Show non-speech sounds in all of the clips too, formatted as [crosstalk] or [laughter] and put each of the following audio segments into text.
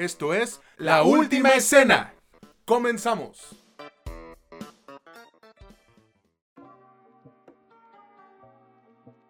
Esto es La Última Escena. Comenzamos.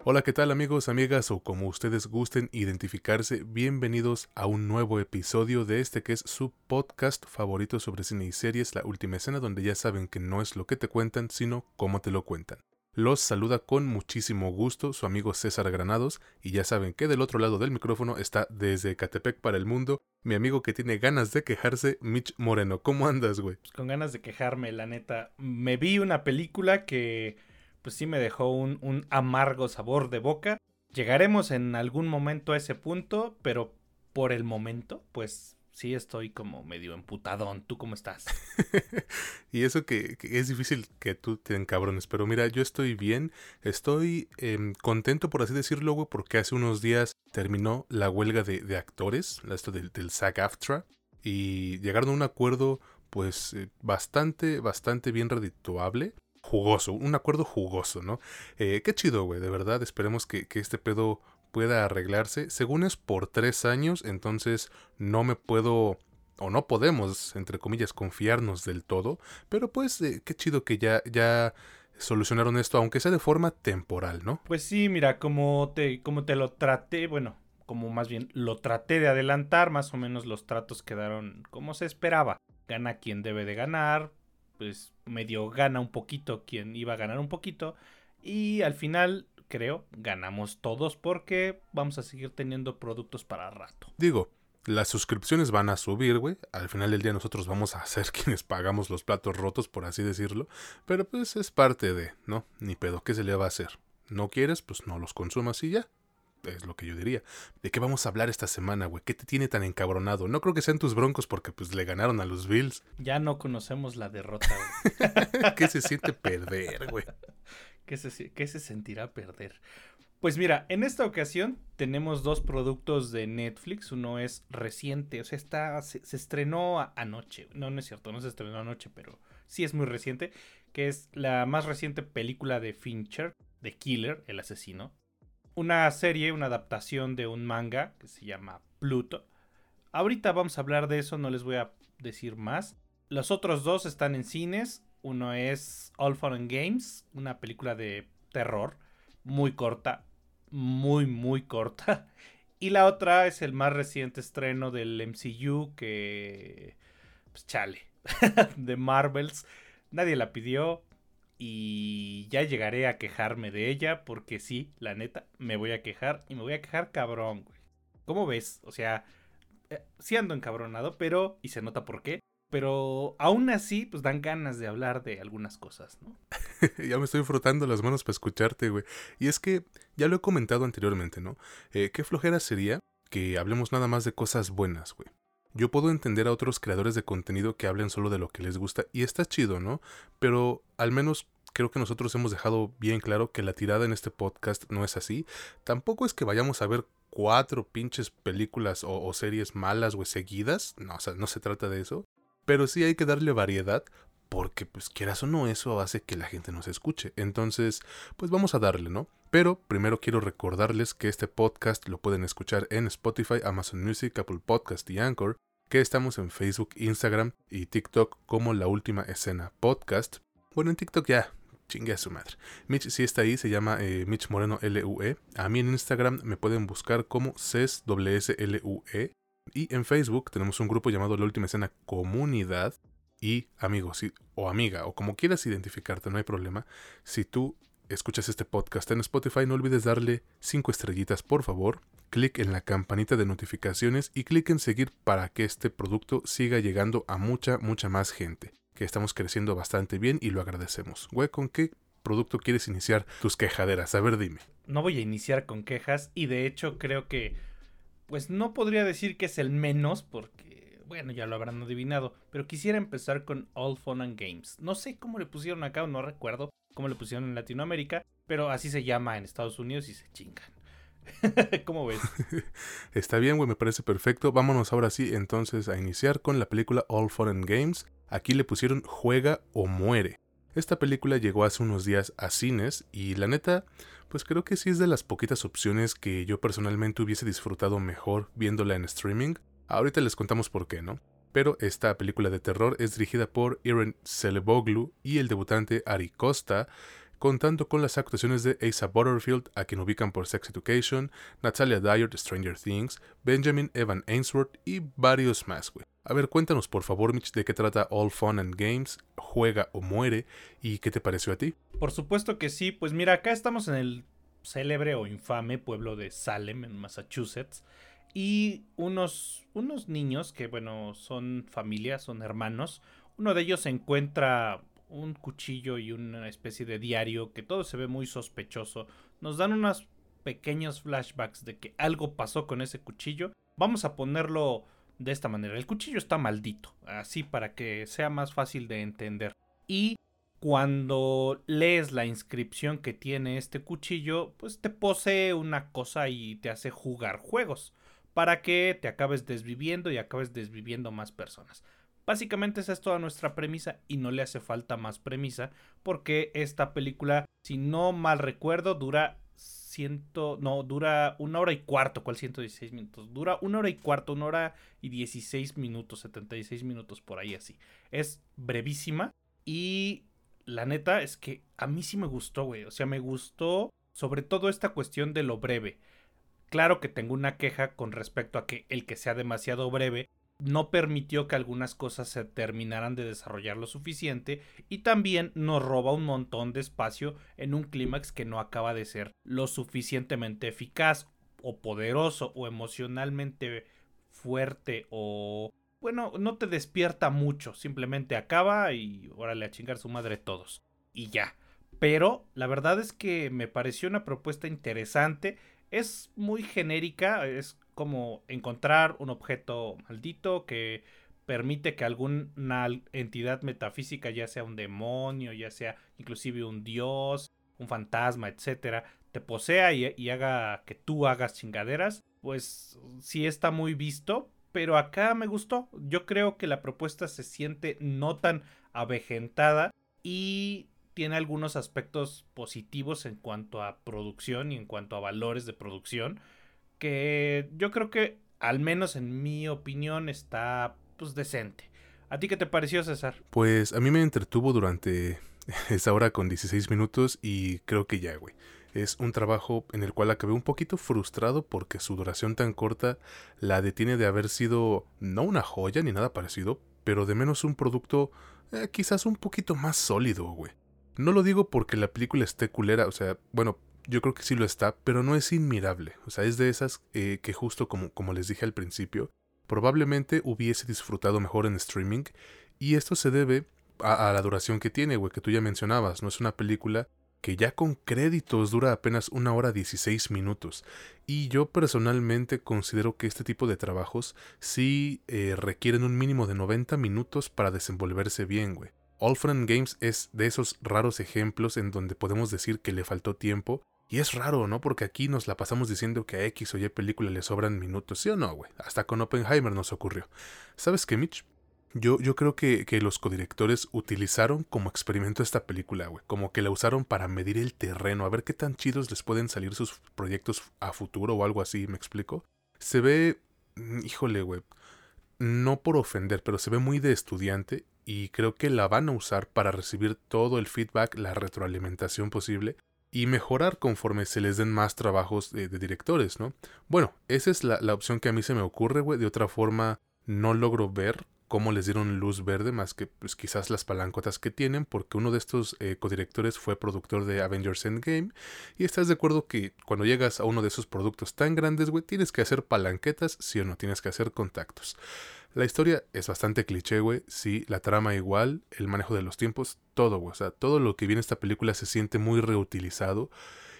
Hola, ¿qué tal amigos, amigas o como ustedes gusten identificarse? Bienvenidos a un nuevo episodio de este que es su podcast favorito sobre cine y series, La Última Escena, donde ya saben que no es lo que te cuentan, sino cómo te lo cuentan. Los saluda con muchísimo gusto su amigo César Granados y ya saben que del otro lado del micrófono está desde Catepec para el mundo mi amigo que tiene ganas de quejarse, Mitch Moreno. ¿Cómo andas, güey? Pues con ganas de quejarme, la neta. Me vi una película que pues sí me dejó un, un amargo sabor de boca. Llegaremos en algún momento a ese punto, pero por el momento, pues sí estoy como medio emputadón. ¿Tú cómo estás? [laughs] y eso que, es difícil que tú te encabrones, pero mira, yo estoy bien, estoy em, contento por así decirlo, güey, porque hace unos días terminó la huelga de, actores, esto del, del SAG-AFTRA, y llegaron a un acuerdo pues eh, bastante, bastante bien redituable jugoso, un acuerdo jugoso, ¿no? Eh, qué chido, güey, de verdad, esperemos que, que, este pedo pueda arreglarse. Según es por tres años, entonces no me puedo o no podemos, entre comillas, confiarnos del todo, pero pues eh, qué chido que ya, ya solucionaron esto, aunque sea de forma temporal, ¿no? Pues sí, mira, como te, como te lo traté, bueno, como más bien lo traté de adelantar, más o menos los tratos quedaron como se esperaba. Gana quien debe de ganar, pues medio gana un poquito quien iba a ganar un poquito. Y al final, creo, ganamos todos porque vamos a seguir teniendo productos para rato. Digo, las suscripciones van a subir, güey. Al final del día nosotros vamos a ser [laughs] quienes pagamos los platos rotos, por así decirlo. Pero pues es parte de, ¿no? Ni pedo, ¿qué se le va a hacer? ¿No quieres? Pues no los consumas y ya es lo que yo diría. ¿De qué vamos a hablar esta semana, güey? ¿Qué te tiene tan encabronado? No creo que sean tus broncos porque pues le ganaron a los Bills. Ya no conocemos la derrota, güey. [laughs] ¿Qué se siente perder, güey? ¿Qué se, ¿Qué se sentirá perder? Pues mira, en esta ocasión tenemos dos productos de Netflix. Uno es reciente, o sea, se, se, estrenó anoche. No, no es cierto, no se estrenó anoche, pero sí es muy reciente. Que es la más reciente película de Fincher, The Killer, el asesino una serie, una adaptación de un manga que se llama Pluto. Ahorita vamos a hablar de eso, no les voy a decir más. Los otros dos están en cines. Uno es All Fun Games, una película de terror muy corta, muy, muy corta. [laughs] Y la otra es el más reciente estreno del MCU que... Pues chale, [laughs] de Marvels. Nadie la pidió, y ya llegaré a quejarme de ella porque sí, la neta, me voy a quejar y me voy a quejar cabrón, güey. ¿Cómo ves? O sea, eh, sí ando encabronado, pero, y se nota por qué, pero aún así, pues dan ganas de hablar de algunas cosas, ¿no? [laughs] ya me estoy frotando las manos para escucharte, güey. Y es que, ya lo he comentado anteriormente, ¿no? Eh, ¿Qué flojera sería que hablemos nada más de cosas buenas, güey? Yo puedo entender a otros creadores de contenido que hablen solo de lo que les gusta y está chido, ¿no? Pero al menos creo que nosotros hemos dejado bien claro que la tirada en este podcast no es así. Tampoco es que vayamos a ver cuatro pinches películas o, series malas o seguidas. No, o sea, no se trata de eso. Pero sí hay que darle variedad porque pues quieras o no eso hace que la gente nos escuche. Entonces, pues vamos a darle, ¿no? Pero primero quiero recordarles que este podcast lo pueden escuchar en Spotify, Amazon Music, Apple Podcast y Anchor, que estamos en Facebook, Instagram y TikTok como La Última Escena Podcast. Bueno, en TikTok ya, chingue a su madre. Mitch si está ahí, se llama eh, Mitch Moreno LUE. A mí en Instagram me pueden buscar como CESWSLUE. Y en Facebook tenemos un grupo llamado La Última Escena Comunidad, y amigos o amiga, o como quieras identificarte, no hay problema. Si tú escuchas este podcast en Spotify, no olvides darle 5 estrellitas, por favor. Clic en la campanita de notificaciones y clic en seguir para que este producto siga llegando a mucha, mucha más gente. Que estamos creciendo bastante bien y lo agradecemos. Güey, ¿con qué producto quieres iniciar tus quejaderas? A ver, dime. No voy a iniciar con quejas y de hecho creo que, pues no podría decir que es el menos porque bueno, ya lo habrán adivinado, pero quisiera empezar con All Fun and Games. No sé cómo le pusieron acá, no recuerdo cómo le pusieron en Latinoamérica, pero así se llama en Estados Unidos y se chingan. [laughs] ¿Cómo ves? [laughs] Está bien, güey, me parece perfecto. Vámonos ahora sí entonces a iniciar con la película All Fun and Games. Aquí le pusieron Juega o Muere. Esta película llegó hace unos días a cines y la neta, pues creo que sí es de las poquitas opciones que yo personalmente hubiese disfrutado mejor viéndola en streaming. Ahorita les contamos por qué, ¿no? Pero esta película de terror es dirigida por Irene Celeboglu y el debutante Ari Costa, contando con las actuaciones de Asa Butterfield, a quien ubican por Sex Education, Natalia Dyer de Stranger Things, Benjamin Evan Ainsworth y varios más, güey. A ver, cuéntanos por favor, Mitch, de qué trata All Fun and Games, Juega o Muere, y qué te pareció a ti. Por supuesto que sí, pues mira, acá estamos en el célebre o infame pueblo de Salem, en Massachusetts, y unos, unos niños que, bueno, son familia, son hermanos, uno de ellos encuentra un cuchillo y una especie de diario que todo se ve muy sospechoso. Nos dan unos pequeños flashbacks de que algo pasó con ese cuchillo. Vamos a ponerlo de esta manera. El cuchillo está maldito, así para que sea más fácil de entender. Y cuando lees la inscripción que tiene este cuchillo, pues te posee una cosa y te hace jugar juegos para que te acabes desviviendo y acabes desviviendo más personas. Básicamente esa es toda nuestra premisa y no le hace falta más premisa porque esta película, si no mal recuerdo, dura ciento, no, dura una hora y cuarto, ¿cuál 116 minutos? Dura una hora y cuarto, una hora y 16 minutos, 76 minutos por ahí así. Es brevísima y la neta es que a mí sí me gustó, güey. O sea, me gustó sobre todo esta cuestión de lo breve. Claro que tengo una queja con respecto a que el que sea demasiado breve no permitió que algunas cosas se terminaran de desarrollar lo suficiente y también nos roba un montón de espacio en un clímax que no acaba de ser lo suficientemente eficaz o poderoso o emocionalmente fuerte o bueno, no te despierta mucho, simplemente acaba y órale a chingar su madre todos y ya. Pero la verdad es que me pareció una propuesta interesante, es muy genérica, es como encontrar un objeto maldito que permite que alguna entidad metafísica, ya sea un demonio, ya sea inclusive un dios, un fantasma, etcétera, te posea y, haga que tú hagas chingaderas, pues sí está muy visto, pero acá me gustó. Yo creo que la propuesta se siente no tan avejentada y tiene algunos aspectos positivos en cuanto a producción y en cuanto a valores de producción que yo creo que, al menos en mi opinión, está pues decente. ¿A ti qué te pareció, César? Pues a mí me entretuvo durante [laughs] esa hora con 16 minutos y creo que ya, güey. Es un trabajo en el cual acabé un poquito frustrado porque su duración tan corta la detiene de haber sido no una joya ni nada parecido, pero de menos un producto eh, quizás un poquito más sólido, güey. No lo digo porque la película esté culera, o sea, bueno, yo creo que sí lo está, pero no es inmirable. O sea, es de esas eh, que justo como, como les dije al principio, probablemente hubiese disfrutado mejor en streaming. Y esto se debe a, la duración que tiene, güey, que tú ya mencionabas. No es una película que ya con créditos dura apenas una hora 16 minutos. Y yo personalmente considero que este tipo de trabajos sí eh, requieren un mínimo de 90 minutos para desenvolverse bien, güey. All Friend Games es de esos raros ejemplos en donde podemos decir que le faltó tiempo. Y es raro, ¿no? Porque aquí nos la pasamos diciendo que a X o Y película le sobran minutos, ¿sí o no, güey? Hasta con Oppenheimer nos ocurrió. ¿Sabes qué, Mitch? Yo, yo creo que, que, los codirectores utilizaron como experimento esta película, güey. Como que la usaron para medir el terreno, a ver qué tan chidos les pueden salir sus proyectos a futuro o algo así, ¿me explico? Se ve, mm, híjole, güey. No por ofender, pero se ve muy de estudiante y creo que la van a usar para recibir todo el feedback, la retroalimentación posible y mejorar conforme se les den más trabajos de, directores, ¿no? Bueno, esa es la, la, opción que a mí se me ocurre, güey. De otra forma, no logro ver cómo les dieron luz verde, más que pues quizás las palancotas que tienen, porque uno de estos eh, codirectores fue productor de Avengers Endgame, y estás de acuerdo que cuando llegas a uno de esos productos tan grandes, güey, tienes que hacer palanquetas, sí o no, tienes que hacer contactos. La historia es bastante cliché, güey, sí, la trama igual, el manejo de los tiempos, todo, güey, o sea, todo lo que viene esta película se siente muy reutilizado.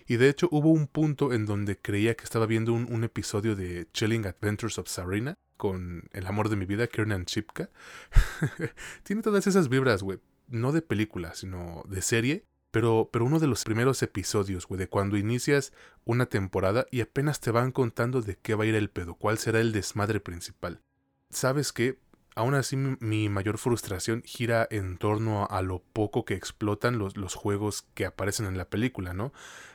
Y de hecho hubo un punto en donde creía que estaba viendo un, episodio de Chilling Adventures of Sarina con El amor de mi vida, Kiernan Chipka. [laughs] Tiene todas esas vibras, güey. No de película, sino de serie. Pero, pero uno de los primeros episodios, güey, de cuando inicias una temporada y apenas te van contando de qué va a ir el pedo, cuál será el desmadre principal. ¿Sabes qué? Aún así mi mayor frustración gira en torno a lo poco que explotan los, los juegos que aparecen en la película, ¿no?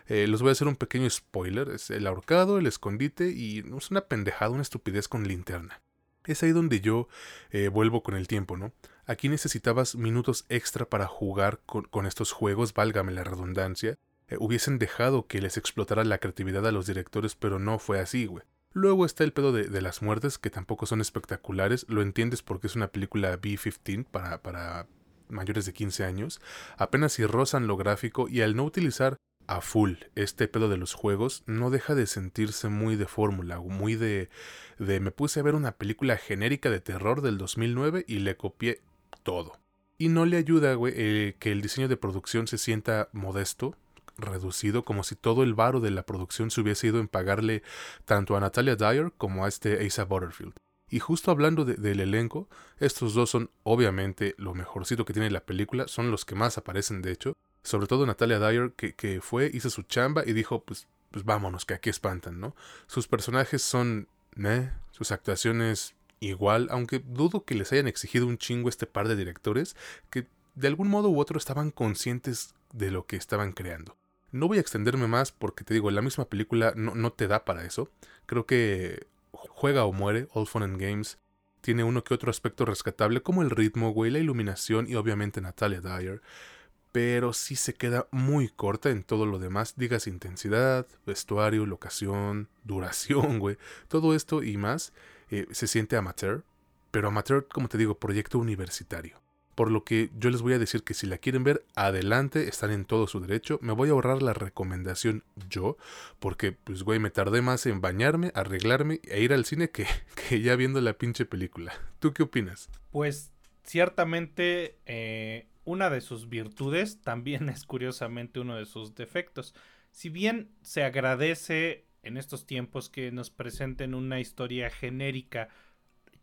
Eh, les voy a hacer un pequeño spoiler. Es el ahorcado, el escondite y es una pendejada, una estupidez con linterna. Es ahí donde yo eh, vuelvo con el tiempo, ¿no? Aquí necesitabas minutos extra para jugar con, estos juegos, válgame la redundancia. Eh, hubiesen dejado que les explotara la creatividad a los directores, pero no fue así, güey. Luego está el pedo de, las muertes, que tampoco son espectaculares. Lo entiendes porque es una película B-15 para, para mayores de 15 años. Apenas si rozan lo gráfico y al no utilizar a full este pedo de los juegos, no deja de sentirse muy de fórmula, muy de, de me puse a ver una película genérica de terror del 2009 y le copié todo. Y no le ayuda, güey, eh, que el diseño de producción se sienta modesto, reducido, como si todo el varo de la producción se hubiese ido en pagarle tanto a Natalia Dyer como a este Asa Butterfield. Y justo hablando del elenco, estos dos son obviamente lo mejorcito que tiene la película, son los que más aparecen de hecho, sobre todo Natalia Dyer, que, que fue, hizo su chamba y dijo, pues, pues vámonos, que aquí espantan, ¿no? Sus personajes son, meh, sus actuaciones igual, aunque dudo que les hayan exigido un chingo este par de directores, que de algún modo u otro estaban conscientes de lo que estaban creando. No voy a extenderme más porque te digo, la misma película no, no te da para eso. Creo que Juega o muere, All Fun and Games, tiene uno que otro aspecto rescatable como el ritmo, güey, la iluminación y obviamente Natalia Dyer pero sí se queda muy corta en todo lo demás. Digas intensidad, vestuario, locación, [laughs] duración, güey. Todo esto y más eh, se siente amateur, pero amateur, como te digo, proyecto universitario. Por lo que yo les voy a decir que si la quieren ver, adelante, están en todo su derecho. Me voy a ahorrar la recomendación yo, porque, pues, güey, me tardé más en bañarme, arreglarme e ir al cine que, [laughs] que ya viendo la pinche película. ¿Tú qué opinas? Pues, ciertamente, eh, una de sus virtudes también [laughs] es curiosamente uno de sus defectos. Si bien se agradece en estos tiempos que nos presenten una historia genérica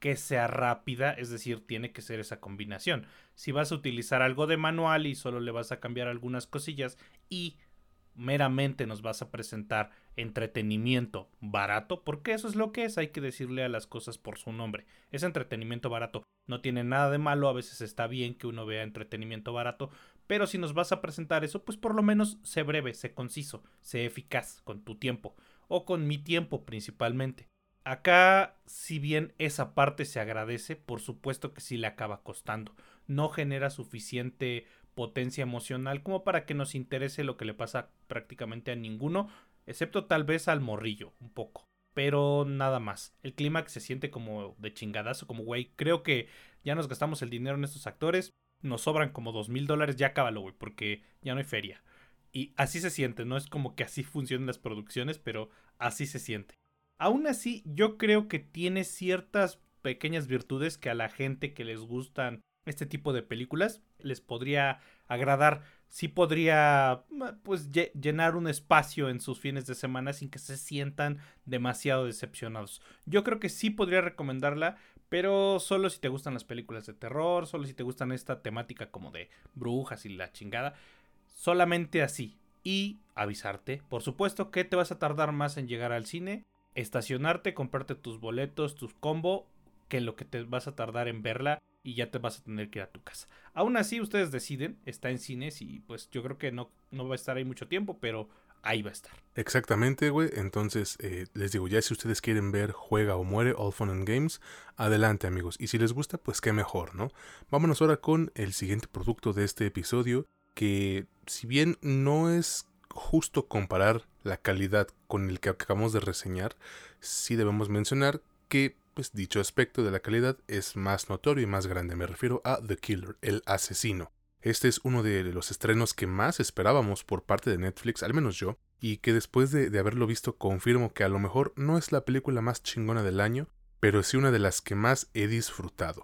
que sea rápida, es decir, tiene que ser esa combinación. Si vas a utilizar algo de manual y solo le vas a cambiar algunas cosillas y meramente nos vas a presentar entretenimiento barato, porque eso es lo que es, hay que decirle a las cosas por su nombre. Es entretenimiento barato, no tiene nada de malo, a veces está bien que uno vea entretenimiento barato, pero si nos vas a presentar eso, pues por lo menos sé breve, sé conciso, sé eficaz con tu tiempo, o con mi tiempo principalmente. Acá, si bien esa parte se agradece, por supuesto que sí le acaba costando. No genera suficiente potencia emocional como para que nos interese lo que le pasa prácticamente a ninguno, excepto tal vez al morrillo, un poco. Pero nada más. El clímax se siente como de chingadazo, como güey. Creo que ya nos gastamos el dinero en estos actores. Nos sobran como dos mil dólares. Ya cábalo, güey, porque ya no hay feria. Y así se siente, no es como que así [laughs] funcionan las producciones, pero así se siente. Aún así, yo creo que tiene ciertas pequeñas virtudes que a la gente que les gustan este tipo de películas les podría agradar. Sí podría pues llenar un espacio en sus fines de semana sin que se sientan demasiado decepcionados. Yo creo que sí podría recomendarla, pero solo si te gustan las películas de terror, solo si te gustan esta temática como de brujas y la chingada. Solamente así. Y avisarte, por supuesto que te vas a tardar más en llegar al cine, estacionarte, comprarte tus boletos, tus combo, que lo que te vas a tardar en verla y ya te vas a tener que ir a tu casa. Aún así, ustedes deciden, está en cines y pues yo creo que no, no va a estar ahí mucho tiempo, pero ahí va a estar. Exactamente, güey. Entonces, eh, les digo, ya si ustedes quieren ver Juega o Muere, All Fun and Games, adelante amigos. Y si les gusta, pues qué mejor, ¿no? Vámonos ahora con el siguiente producto de este episodio, que si bien no es justo comparar la calidad con el que acabamos de reseñar, sí debemos mencionar que pues dicho aspecto de la calidad es más notorio y más grande. Me refiero a The Killer, el asesino. Este es uno de los estrenos que más esperábamos por parte de Netflix, al menos yo, y que después de, de, haberlo visto confirmo que a lo mejor no es la película más chingona del año, pero sí una de las que más he disfrutado.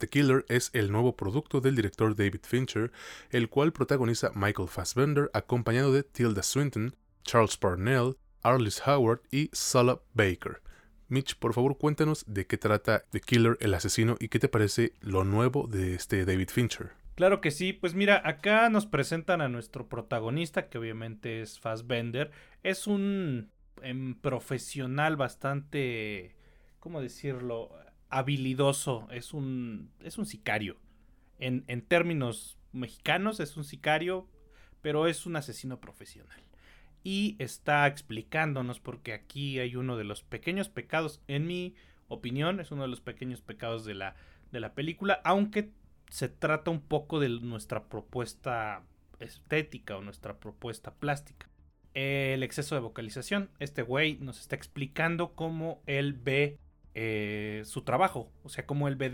The Killer es el nuevo producto del director David Fincher, el cual protagoniza Michael Fassbender acompañado de Tilda Swinton, Charles Parnell, Arliss Howard y Sala Baker. Mitch, por favor cuéntanos de qué trata The Killer, el asesino, y qué te parece lo nuevo de este David Fincher. Claro que sí, pues mira, acá nos presentan a nuestro protagonista, que obviamente es Fassbender. Es un em, profesional bastante, ¿cómo decirlo? Habilidoso, es un, es un sicario. En, en términos mexicanos es un sicario, pero es un asesino profesional y está explicándonos porque aquí hay uno de los pequeños pecados, en mi opinión, es uno de los pequeños pecados de la, de la película, aunque se trata un poco de nuestra propuesta estética o nuestra propuesta plástica. El exceso de vocalización. Este güey nos está explicando cómo él ve eh, su trabajo, o sea, cómo él ve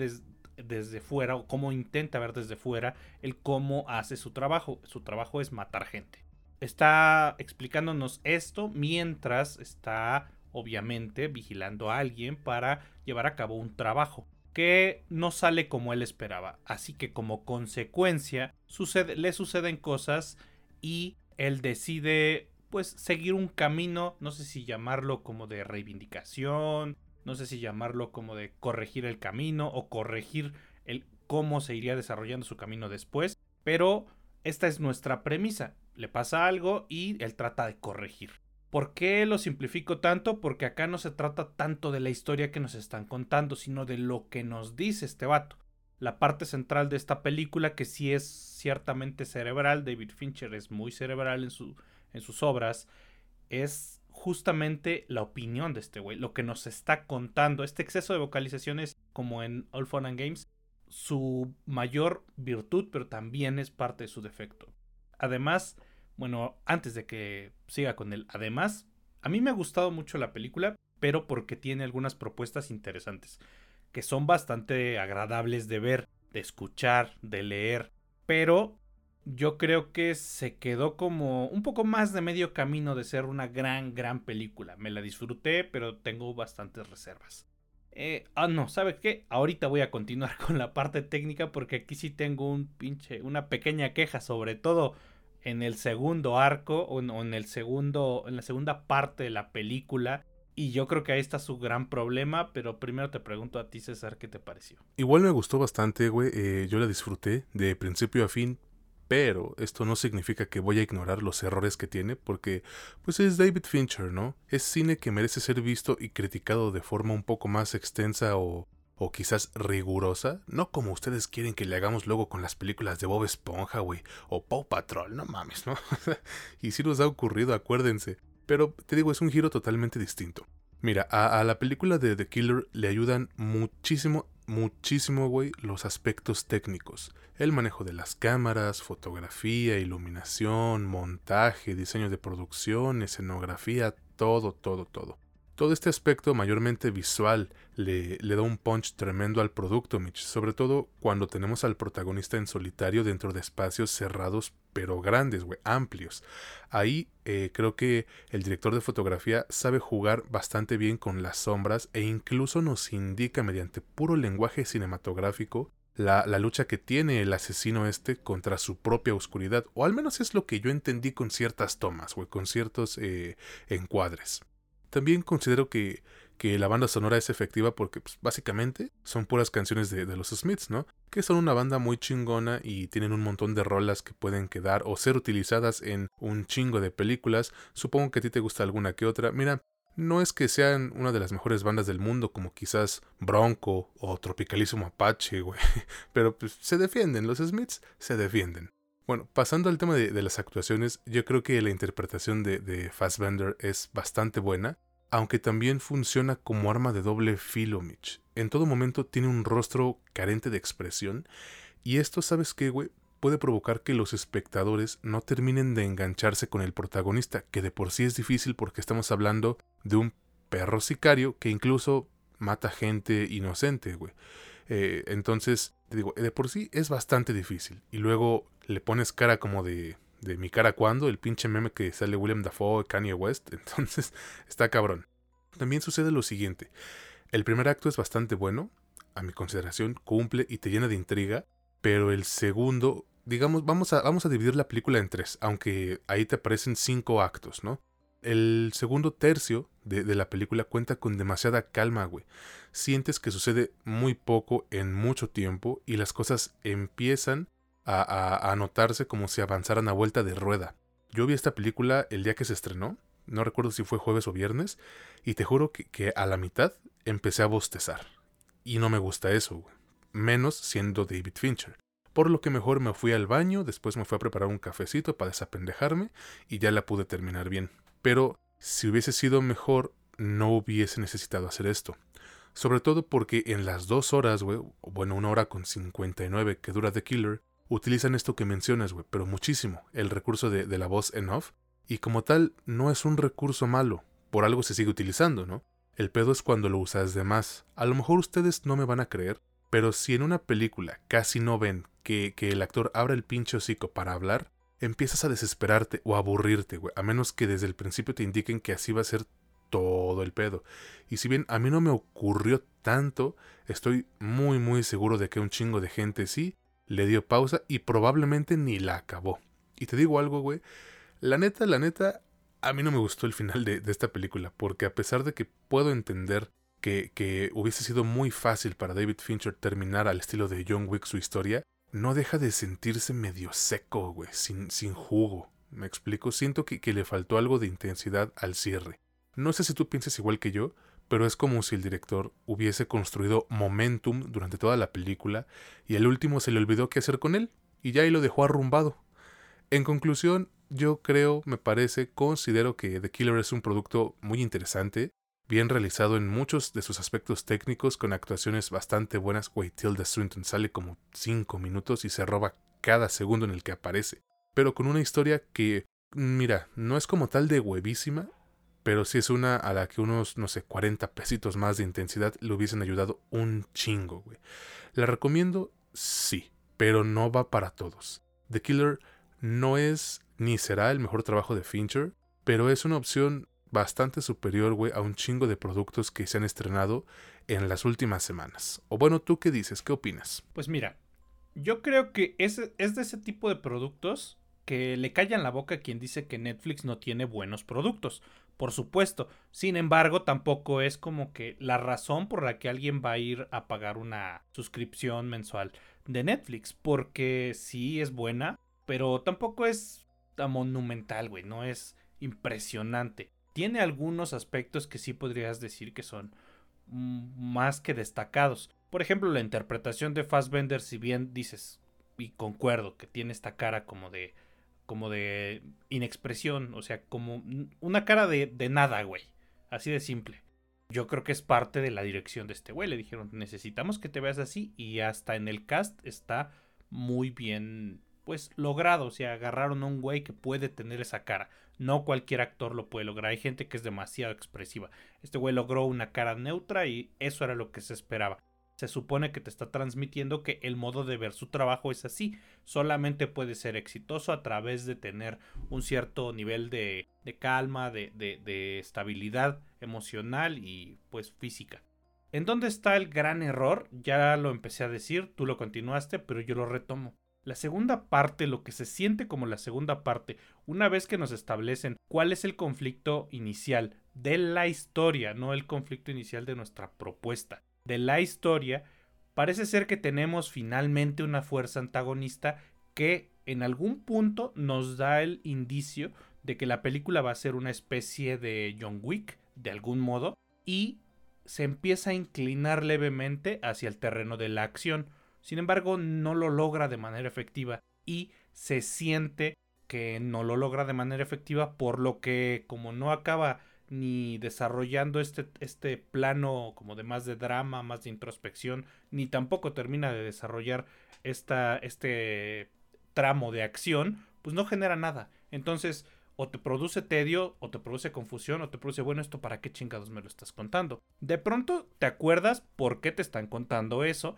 desde fuera o cómo intenta ver desde fuera el cómo hace su trabajo. Su trabajo es matar gente. Está explicándonos esto mientras está obviamente vigilando a alguien para llevar a cabo un trabajo que no sale como él esperaba. Así que como consecuencia le suceden cosas y él decide pues seguir un camino, no sé si llamarlo como de reivindicación, no sé si llamarlo como de corregir el camino o corregir el cómo se iría desarrollando su camino después, pero esta es nuestra premisa. Le pasa algo y él trata de corregir. ¿Por qué lo simplifico tanto? Porque acá no se trata tanto de la historia que nos están contando, sino de lo que nos dice este vato. La parte central de esta película, que sí es ciertamente cerebral, David Fincher es muy cerebral en, su, en sus obras, es justamente la opinión de este güey, lo que nos está contando. Este exceso de vocalizaciones, como en All Fun and Games, su mayor virtud, pero también es parte de su defecto. Además, bueno, antes de que siga con él, además, a mí me ha gustado mucho la película, pero porque tiene algunas propuestas interesantes, que son bastante agradables de ver, de escuchar, de leer, pero yo creo que se quedó como un poco más de medio camino de ser una gran, gran película. Me la disfruté, pero tengo bastantes reservas. Eh, ah, no, ¿sabes qué? Ahorita voy a continuar [laughs] con la parte técnica porque aquí sí tengo un pinche, una pequeña queja, sobre todo en el segundo arco o en, el segundo, en la segunda parte de la película. Y yo creo que ahí está su gran problema, pero primero te pregunto a ti, César, ¿qué te pareció? Igual me gustó bastante, güey. Eh, yo la disfruté de principio a fin, pero esto no significa que voy a ignorar los errores que tiene, porque pues es David Fincher, ¿no? Es cine que merece ser visto y criticado de forma un poco más extensa o o quizás rigurosa, no como ustedes quieren que le hagamos luego con las películas de Bob Esponja, güey, o Paw Patrol, no mames, ¿no? [laughs] y si nos ha ocurrido, acuérdense. Pero te digo, es un giro totalmente distinto. Mira, a, a, la película de The Killer le ayudan muchísimo, muchísimo, güey, los aspectos técnicos. El manejo de las cámaras, fotografía, iluminación, montaje, diseño de producción, escenografía, todo, todo, todo. Todo este aspecto mayormente visual le, le, da un punch tremendo al producto, Mitch, sobre todo cuando tenemos al protagonista en solitario dentro de espacios cerrados pero grandes, güey, amplios. Ahí eh, creo que el director de fotografía sabe jugar bastante bien con las sombras e incluso nos indica mediante puro lenguaje cinematográfico la, la, lucha que tiene el asesino este contra su propia oscuridad, o al menos es lo que yo entendí con ciertas tomas, güey, con ciertos eh, encuadres. También considero que, que la banda sonora es efectiva porque pues, básicamente son puras canciones de, los Smiths, ¿no? Que son una banda muy chingona y tienen un montón de rolas que pueden quedar o ser utilizadas en un chingo de películas. Supongo que a ti te gusta alguna que otra. Mira, no es que sean una de las mejores bandas del mundo como quizás Bronco o Tropicalismo Apache, güey. [laughs] Pero pues se defienden, los Smiths se defienden. Bueno, pasando al tema de, las actuaciones, yo creo que la interpretación de, de Fassbender es bastante buena aunque también funciona como arma de doble filo, Mitch. En todo momento tiene un rostro carente de expresión, y esto, ¿sabes qué, güey? Puede provocar que los espectadores no terminen de engancharse con el protagonista, que de por sí es difícil porque estamos hablando de un perro sicario que incluso mata gente inocente, güey. Eh, entonces, te digo, de por sí es bastante difícil. Y luego le pones cara como de de mi cara cuando, el pinche meme que sale William Dafoe, Kanye West, [laughs] entonces está cabrón. También sucede lo siguiente, el primer acto es bastante bueno, a mi consideración, cumple y te llena de intriga, pero el segundo, digamos, vamos a, vamos a dividir la película en tres, aunque ahí te aparecen cinco actos, ¿no? El segundo tercio de, de la película cuenta con demasiada calma, güey. Sientes que sucede muy poco en mucho tiempo y las cosas empiezan a, a, notarse como si avanzaran a vuelta de rueda. Yo vi esta película el día que se estrenó, no recuerdo si fue jueves o viernes, y te juro que, que a la mitad empecé a bostezar. Y no me gusta eso, menos siendo David Fincher. Por lo que mejor me fui al baño, después me fui a preparar un cafecito para desapendejarme y ya la pude terminar bien. Pero si hubiese sido mejor, no hubiese necesitado hacer esto. Sobre todo porque en las dos horas, güey, bueno, una hora con 59 que dura The Killer, utilizan esto que mencionas, güey, pero muchísimo, el recurso de, de la voz en off. Y como tal, no es un recurso malo, por algo se sigue utilizando, ¿no? El pedo es cuando lo usas de más. A lo mejor ustedes no me van a creer, pero si en una película casi no ven que, que el actor abra el pinche hocico para hablar, empiezas a desesperarte o a aburrirte, güey. A menos que desde el principio te indiquen que así va a ser todo el pedo. Y si bien a mí no me ocurrió tanto, estoy muy muy seguro de que un chingo de gente sí le dio pausa y probablemente ni la acabó. Y te digo algo, güey. La neta, la neta, a mí no me gustó el final de, esta película, porque a pesar de que puedo entender que, que, hubiese sido muy fácil para David Fincher terminar al estilo de John Wick su historia, no deja de sentirse medio seco, güey, sin, sin jugo. Me explico, siento que, que le faltó algo de intensidad al cierre. No sé si tú piensas igual que yo, pero es como si el director hubiese construido momentum durante toda la película y el último se le olvidó qué hacer con él y ya ahí lo dejó arrumbado. En conclusión, yo creo, me parece, considero que The Killer es un producto muy interesante, bien realizado en muchos de sus aspectos técnicos, con actuaciones bastante buenas. Güey, Tilda Swinton sale como 5 minutos y se roba cada segundo en el que aparece. Pero con una historia que, mira, no es como tal de huevísima, pero sí es una a la que unos, no sé, 40 pesitos más de intensidad le hubiesen ayudado un chingo, güey. ¿La recomiendo? Sí, pero no va para todos. The Killer no es ni será el mejor trabajo de Fincher, pero es una opción bastante superior, güey, a un chingo de productos que se han estrenado en las últimas semanas. O bueno, ¿tú qué dices? ¿Qué opinas? Pues mira, yo creo que es, es de ese tipo de productos que le callan la boca a quien dice que Netflix no tiene buenos productos. Por supuesto. Sin embargo, tampoco es como que la razón por la que alguien va a ir a pagar una suscripción mensual de Netflix. Porque sí es buena, pero tampoco es monumental, güey. No es impresionante. Tiene algunos aspectos que sí podrías decir que son más que destacados. Por ejemplo, la interpretación de Fassbender, si bien dices, y concuerdo, que tiene esta cara como de como de inexpresión, o sea, como una cara de, de nada, güey. Así de simple. Yo creo que es parte de la dirección de este güey. Le dijeron, necesitamos que te veas así. Y hasta en el cast está muy bien pues logrado, o sea, agarraron a un güey que puede tener esa cara. No cualquier actor lo puede lograr, hay gente que es demasiado expresiva. Este güey logró una cara neutra y eso era lo que se esperaba. Se supone que te está transmitiendo que el modo de ver su trabajo es así. Solamente puede ser exitoso a través de tener un cierto nivel de, calma, de, de estabilidad emocional y pues física. ¿En dónde está el gran error? Ya lo empecé a decir, tú lo continuaste, pero yo lo retomo. La segunda parte, lo que se siente como la segunda parte, una vez que nos establecen cuál es el conflicto inicial de la historia, no el conflicto inicial de nuestra propuesta, de la historia, parece ser que tenemos finalmente una fuerza antagonista que en algún punto nos da el indicio de que la película va a ser una especie de John Wick, de algún modo, y se empieza a inclinar levemente hacia el terreno de la acción. Sin embargo, no lo logra de manera efectiva y se siente que no lo logra de manera efectiva por lo que como no acaba ni desarrollando este, este plano como de más de drama, más de introspección, ni tampoco termina de desarrollar esta, este tramo de acción, pues no genera nada. Entonces, o te produce tedio, o te produce confusión, o te produce, bueno, esto para qué chingados me lo estás contando. De pronto te acuerdas por qué te están contando eso,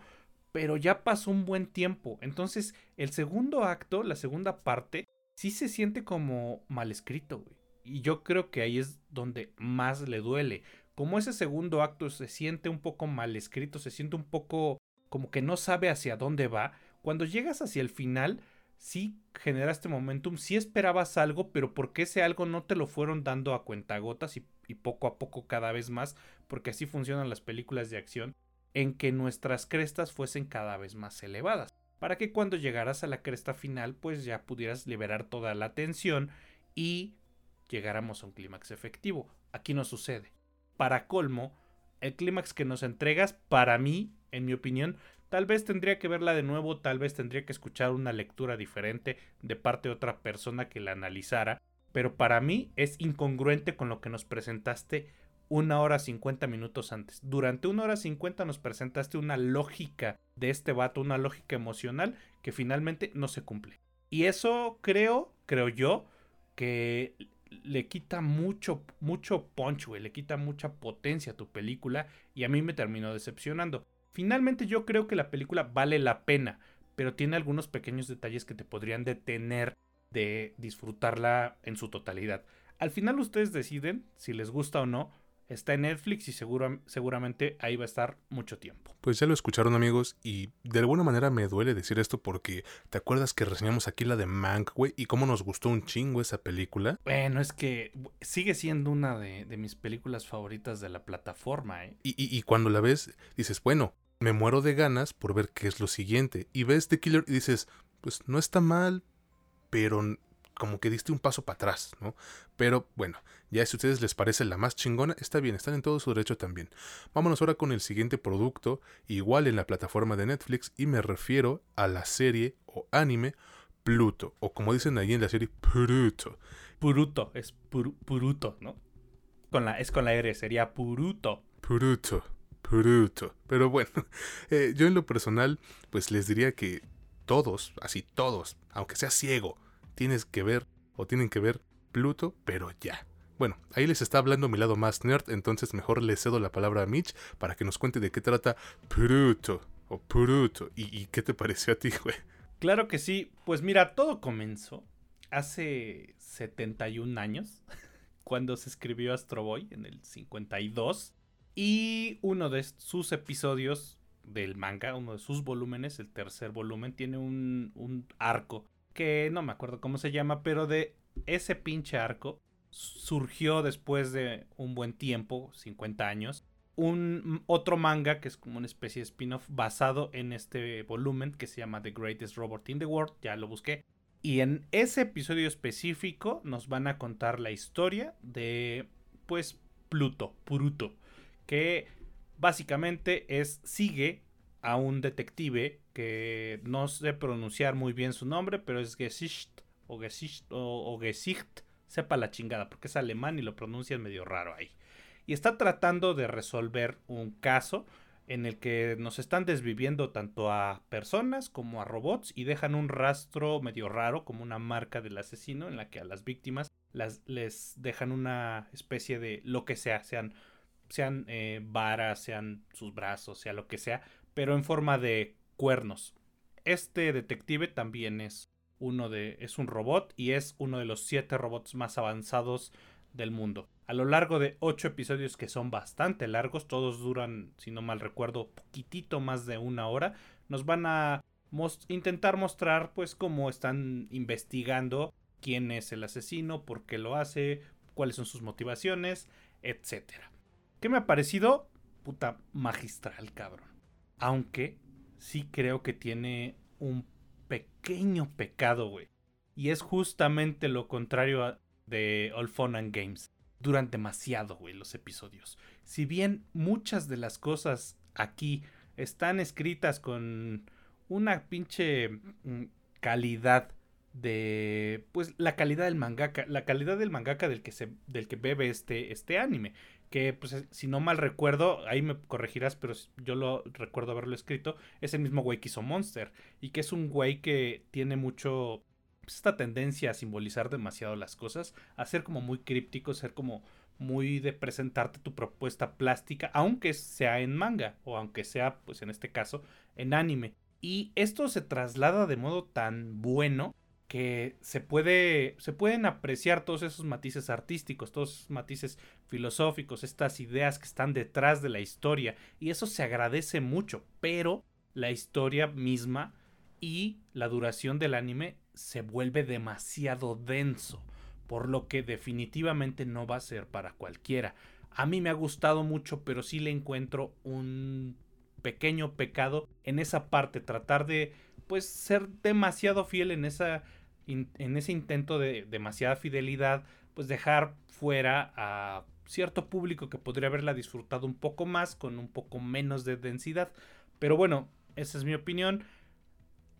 pero ya pasó un buen tiempo. Entonces, el segundo acto, la segunda parte, sí se siente como mal escrito, güey. Y yo creo que ahí es donde más le duele. Como ese segundo acto se siente un poco mal escrito, se siente un poco como que no sabe hacia dónde va. Cuando llegas hacia el final, sí generaste momentum, sí esperabas algo, pero porque ese algo no te lo fueron dando a cuentagotas y, y poco a poco cada vez más, porque así funcionan las películas de acción en que nuestras crestas fuesen cada vez más elevadas, para que cuando llegaras a la cresta final pues ya pudieras liberar toda la tensión y llegáramos a un clímax efectivo. Aquí no sucede. Para colmo, el clímax que nos entregas, para mí, en mi opinión, tal vez tendría que verla de nuevo, tal vez tendría que escuchar una lectura diferente de parte de otra persona que la analizara, pero para mí es incongruente con lo que nos presentaste una hora 50 minutos antes. Durante una hora 50 nos presentaste una lógica de este vato, una lógica emocional que finalmente no se cumple. Y eso creo, creo yo, que le quita mucho, mucho punch, güey, le quita mucha potencia a tu película y a mí me terminó decepcionando. Finalmente yo creo que la película vale la pena, pero tiene algunos pequeños detalles que te podrían detener de disfrutarla en su totalidad. Al final ustedes deciden si les gusta o no, Está en Netflix y seguramente ahí va a estar mucho tiempo. Pues ya lo escucharon amigos y de alguna manera me duele decir esto porque ¿te acuerdas que reseñamos aquí la de Mank, güey? Y cómo nos gustó un chingo esa película. Bueno, es que sigue siendo una de, mis películas favoritas de la plataforma, ¿eh? Y, y, y cuando la ves dices, bueno, me muero de ganas por ver qué es lo siguiente. Y ves The Killer y dices, pues no está mal, pero como que diste un paso para atrás, ¿no? Pero bueno, ya si a ustedes les parece la más chingona, está bien, están en todo su derecho también. Vámonos ahora con el siguiente producto, igual en la plataforma de Netflix, y me refiero a la serie o anime Pluto, o como dicen ahí en la serie, Puruto. Puruto, es Puruto, ¿no? Con la, es con la R, sería Puruto. Puruto, Puruto. Pero bueno, [laughs] eh, yo en lo personal, pues les diría que todos, así todos, aunque sea ciego, tienes que ver o tienen que ver Pluto, pero ya. Bueno, ahí les está hablando mi lado más nerd, entonces mejor le cedo la palabra a Mitch para que nos cuente de qué trata Pluto o Pluto. ¿Y, qué te pareció a ti, güey? Claro que sí. Pues mira, todo comenzó hace 71 años, [laughs] cuando se escribió Astro Boy en el 52. Y uno de sus episodios del manga, uno de sus volúmenes, el tercer volumen, tiene un, un arco que no me acuerdo cómo se llama, pero de ese pinche arco surgió después de un buen tiempo, 50 años, un otro manga que es como una especie de spin-off basado en este volumen que se llama The Greatest Robot in the World, ya lo busqué. Y en ese episodio específico nos van a contar la historia de pues Pluto, Puruto, que básicamente es sigue a un detective que no sé pronunciar muy bien su nombre, pero es Gesicht o Gesicht o, Gesicht, sepa la chingada, porque es alemán y lo pronuncian medio raro ahí. Y está tratando de resolver un caso en el que nos están desviviendo tanto a personas como a robots y dejan un rastro medio raro como una marca del asesino en la que a las víctimas las, les dejan una especie de lo que sea, sean, sean eh, varas, sean sus brazos, sea lo que sea, pero en forma de cuernos. Este detective también es uno de es un robot y es uno de los siete robots más avanzados del mundo. A lo largo de ocho episodios que son bastante largos, todos duran, si no mal recuerdo, poquitito más de una hora, nos van a intentar mostrar pues cómo están investigando quién es el asesino, por qué lo hace, cuáles son sus motivaciones, etcétera. ¿Qué me ha parecido? Puta magistral, cabrón. Aunque sí creo que tiene un pequeño pecado, güey. Y es justamente lo contrario de All Fun and Games. Duran demasiado, güey, los episodios. Si bien muchas de las cosas aquí están escritas con una pinche mm, calidad de pues la calidad del mangaka, la calidad del mangaka del que se del que bebe este este anime que pues si no mal recuerdo, ahí me corregirás, pero yo lo recuerdo haberlo escrito, es el mismo güey que hizo Monster y que es un güey que tiene mucho pues, esta tendencia a simbolizar demasiado las cosas, a ser como muy críptico, ser como muy de presentarte tu propuesta plástica, aunque sea en manga o aunque sea pues en este caso en anime. Y esto se traslada de modo tan bueno que se puede se pueden apreciar todos esos matices artísticos, todos esos matices filosóficos, estas ideas que están detrás de la historia y eso se agradece mucho, pero la historia misma y la duración del anime se vuelve demasiado denso, por lo que definitivamente no va a ser para cualquiera. A mí me ha gustado mucho, pero sí le encuentro un pequeño pecado en esa parte, tratar de pues ser demasiado fiel en esa en ese intento de demasiada fidelidad, pues dejar fuera a cierto público que podría haberla disfrutado un poco más, con un poco menos de densidad. Pero bueno, esa es mi opinión.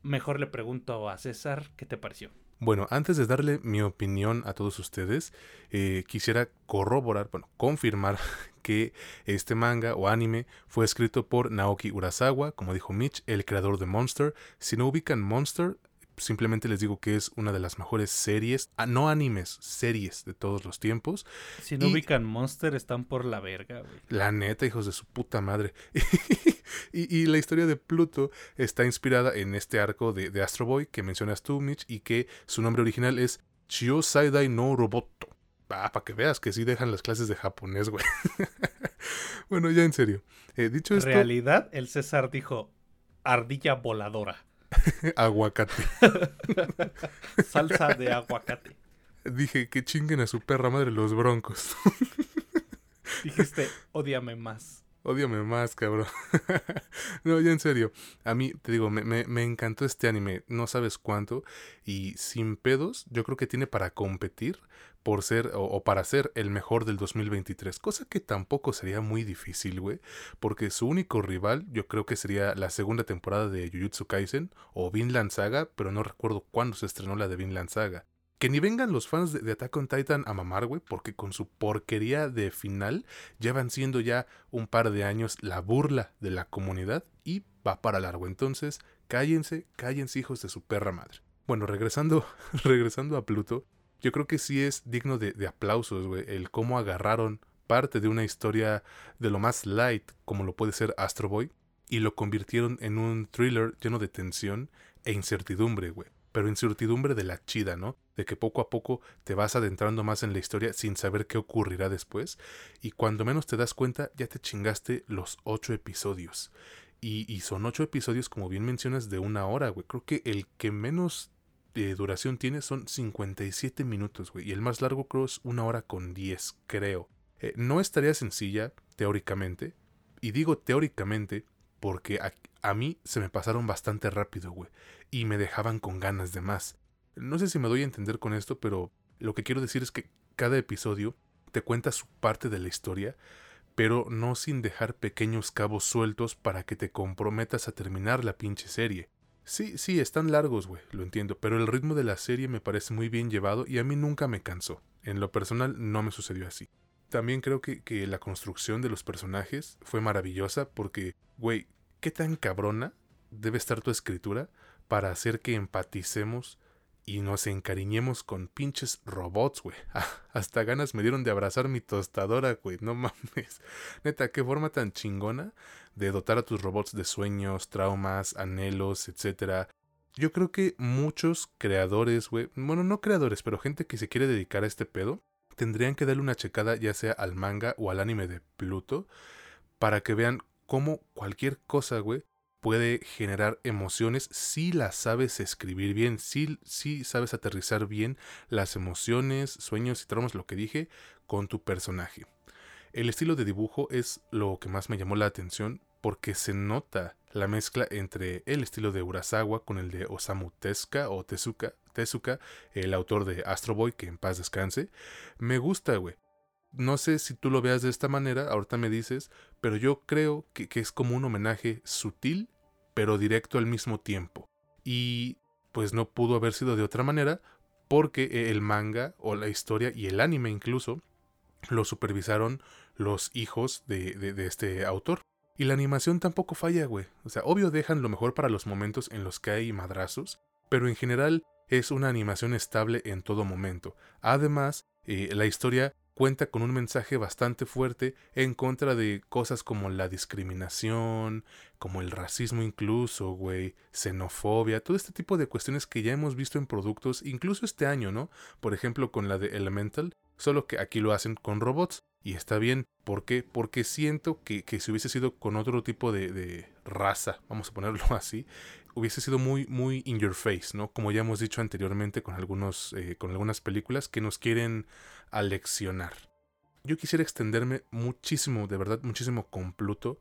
Mejor le pregunto a César, ¿qué te pareció? Bueno, antes de darle mi opinión a todos ustedes, eh, quisiera corroborar, bueno, confirmar [laughs] que este manga o anime fue escrito por Naoki Urasawa, como dijo Mitch, el creador de Monster. Si no ubican Monster, simplemente les digo que es una de las mejores series, ah, no animes, series de todos los tiempos. Si no ubican Monster, están por la verga, güey. La neta, hijos de su puta madre. [laughs] y, la historia de Pluto está inspirada en este arco de, de Astro Boy que mencionas tú, Mitch, y que su nombre original es Chio Saidai no Roboto. Ah, para que veas que sí dejan las clases de japonés, güey. [laughs] bueno, ya en serio. Eh, dicho esto. En realidad, el César dijo ardilla voladora. [laughs] aguacate. [laughs] Salsa de aguacate. Dije que chinguen a su perra madre los broncos. [laughs] Dijiste, odiame más. Odiame más, cabrón. no, ya en serio. A mí, te digo, me, me, me, encantó este anime. No sabes cuánto. Y sin pedos, yo creo que tiene para competir por ser o, para ser el mejor del 2023, cosa que tampoco sería muy difícil, güey, porque su único rival yo creo que sería la segunda temporada de Jujutsu Kaisen o Vinland Saga, pero no recuerdo cuándo se estrenó la de Vinland Saga. Que ni vengan los fans de, Attack on Titan a mamar, güey, porque con su porquería de final llevan siendo ya un par de años la burla de la comunidad y va para largo. Entonces, cállense, cállense hijos de su perra madre. Bueno, regresando, [laughs] regresando a Pluto, yo creo que sí es digno de, aplausos, güey, el cómo agarraron parte de una historia de lo más light, como lo puede ser Astro Boy, y lo convirtieron en un thriller lleno de tensión e incertidumbre, güey. Pero incertidumbre de la chida, ¿no? De que poco a poco te vas adentrando más en la historia sin saber qué ocurrirá después. Y cuando menos te das cuenta, ya te chingaste los ocho episodios. Y, y son ocho episodios, como bien mencionas, de una hora, güey. Creo que el que menos de duración tiene son 57 minutos, güey. Y el más largo creo es una hora con 10, creo. Eh, no estaría sencilla, teóricamente. Y digo teóricamente porque a, a, mí se me pasaron bastante rápido, güey. Y me dejaban con ganas de más. No sé si me doy a entender con esto, pero lo que quiero decir es que cada episodio te cuenta su parte de la historia, pero no sin dejar pequeños cabos sueltos para que te comprometas a terminar la pinche serie. Sí, sí, están largos, güey, lo entiendo, pero el ritmo de la serie me parece muy bien llevado y a mí nunca me cansó. En lo personal no me sucedió así. También creo que, que la construcción de los personajes fue maravillosa porque, güey, ¿qué tan cabrona debe estar tu escritura para hacer que empaticemos y nos encariñemos con pinches robots, güey. [laughs] Hasta ganas me dieron de abrazar mi tostadora, güey. No mames. [laughs] Neta, qué forma tan chingona de dotar a tus robots de sueños, traumas, anhelos, etc. Yo creo que muchos creadores, güey, bueno, no creadores, pero gente que se quiere dedicar a este pedo, tendrían que darle una checada ya sea al manga o al anime de Pluto para que vean cómo cualquier cosa, güey, puede generar emociones si las sabes escribir bien, si, si sabes aterrizar bien las emociones, sueños y traumas, lo que dije, con tu personaje. El estilo de dibujo es lo que más me llamó la atención porque se nota la mezcla entre el estilo de Urasawa con el de Osamu Tezuka o Tezuka, Tezuka, el autor de Astro Boy, que en paz descanse. Me gusta, güey. No sé si tú lo veas de esta manera, ahorita me dices, pero yo creo que, que es como un homenaje sutil, pero directo al mismo tiempo. Y pues no pudo haber sido de otra manera, porque el manga o la historia y el anime incluso lo supervisaron los hijos de, de, de este autor. Y la animación tampoco falla, güey. O sea, obvio dejan lo mejor para los momentos en los que hay madrazos, pero en general es una animación estable en todo momento. Además, eh, la historia cuenta con un mensaje bastante fuerte en contra de cosas como la discriminación, como el racismo incluso, güey, xenofobia, todo este tipo de cuestiones que ya hemos visto en productos, incluso este año, ¿no? Por ejemplo, con la de Elemental, solo que aquí lo hacen con robots. Y está bien, ¿por qué? Porque siento que, que si hubiese sido con otro tipo de, de, raza, vamos a ponerlo [laughs] así, hubiese sido muy, muy in your face, ¿no? Como ya hemos dicho anteriormente con, algunos, eh, con algunas películas que nos quieren aleccionar. Yo quisiera extenderme muchísimo, de verdad, muchísimo con Pluto,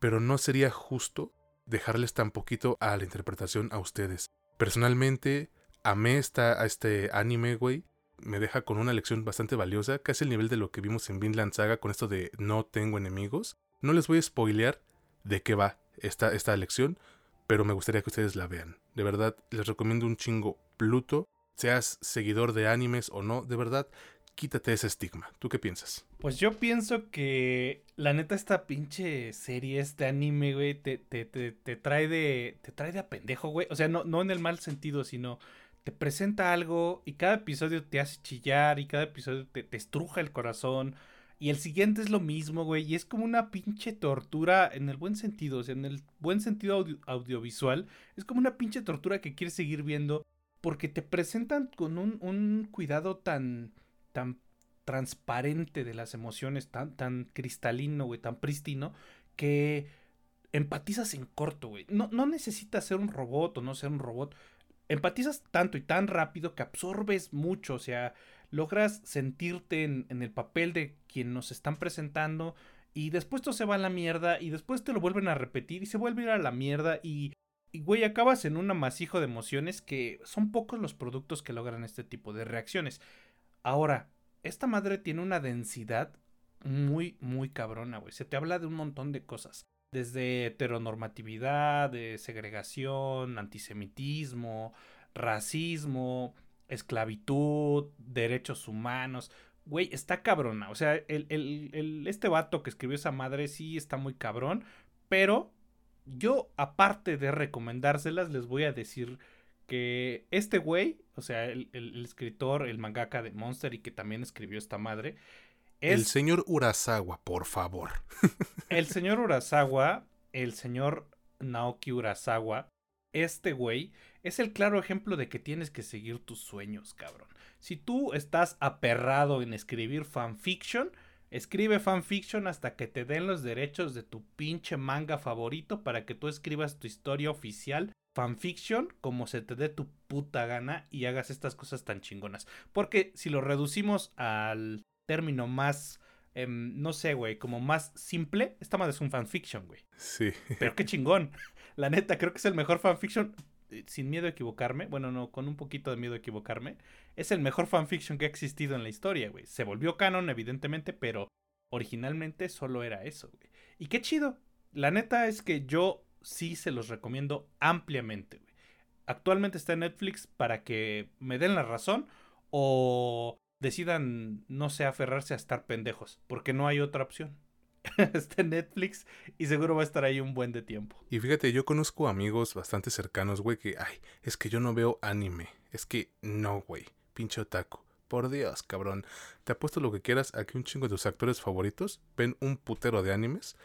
pero no sería justo dejarles tan poquito a la interpretación a ustedes. Personalmente, amé esta, a este anime, güey me deja con una lección bastante valiosa, casi el nivel de lo que vimos en Vinland Saga con esto de no tengo enemigos. No les voy a spoilear de qué va esta, esta lección, pero me gustaría que ustedes la vean. De verdad, les recomiendo un chingo Pluto. seas seguidor de animes o no, de verdad, quítate ese estigma. ¿Tú qué piensas? Pues yo pienso que la neta esta pinche serie, este anime, güey, te, te, te, te trae de te trae de a pendejo, güey. O sea, no, no en el mal sentido, sino te presenta algo y cada episodio te hace chillar y cada episodio te, te estruja el corazón. Y el siguiente es lo mismo, güey. Y es como una pinche tortura en el buen sentido, o sea, en el buen sentido audiovisual. Es como una pinche tortura que quieres seguir viendo porque te presentan con un, un cuidado tan, tan transparente de las emociones, tan, tan cristalino, güey, tan prístino, que empatizas en corto, güey. No, no necesitas ser un robot o no ser un robot. Empatizas tanto y tan rápido que absorbes mucho, o sea, logras sentirte en, el papel de quien nos están presentando y después todo se va a la mierda y después te lo vuelven a repetir y se vuelve a ir a la mierda y, y güey, acabas en un amasijo de emociones que son pocos los productos que logran este tipo de reacciones. Ahora, esta madre tiene una densidad muy, muy cabrona, güey. Se te habla de un montón de cosas. Desde heteronormatividad, de segregación, antisemitismo, racismo, esclavitud, derechos humanos. Güey, está cabrona. O sea, el, el, este vato que escribió esa madre sí está muy cabrón. Pero yo, aparte de recomendárselas, les voy a decir que este güey, o sea, el, escritor, el mangaka de Monster y que también escribió esta madre, es... El señor Urasawa, por favor. [laughs] el señor Urasawa, el señor Naoki Urasawa, este güey es el claro ejemplo de que tienes que seguir tus sueños, cabrón. Si tú estás aperrado en escribir fanfiction, escribe fanfiction hasta que te den los derechos de tu pinche manga favorito para que tú escribas tu historia oficial fanfiction como se te dé tu puta gana y hagas estas cosas tan chingonas. Porque si lo reducimos al término más, em, no sé, güey, como más simple, esta madre es un fanfiction, güey. Sí. Pero qué chingón. [laughs] La neta, creo que es el mejor fanfiction, eh, sin miedo a equivocarme, bueno, no, con un poquito de miedo a equivocarme, es el mejor fanfiction que ha existido en la historia, güey. Se volvió canon, evidentemente, pero originalmente solo era eso, güey. Y qué chido. La neta es que yo sí se los recomiendo ampliamente. Actualmente está en Netflix para que me den la razón o decidan, no sé, aferrarse a estar pendejos, porque no hay otra opción. [laughs] está en Netflix y seguro va a estar ahí un buen de tiempo. Y fíjate, yo conozco amigos bastante cercanos, güey, que, ay, es que yo no veo anime. Es que no, güey, pinche otaku. Por Dios, cabrón. Te apuesto lo que quieras a que un chingo de tus actores favoritos ven un putero de animes,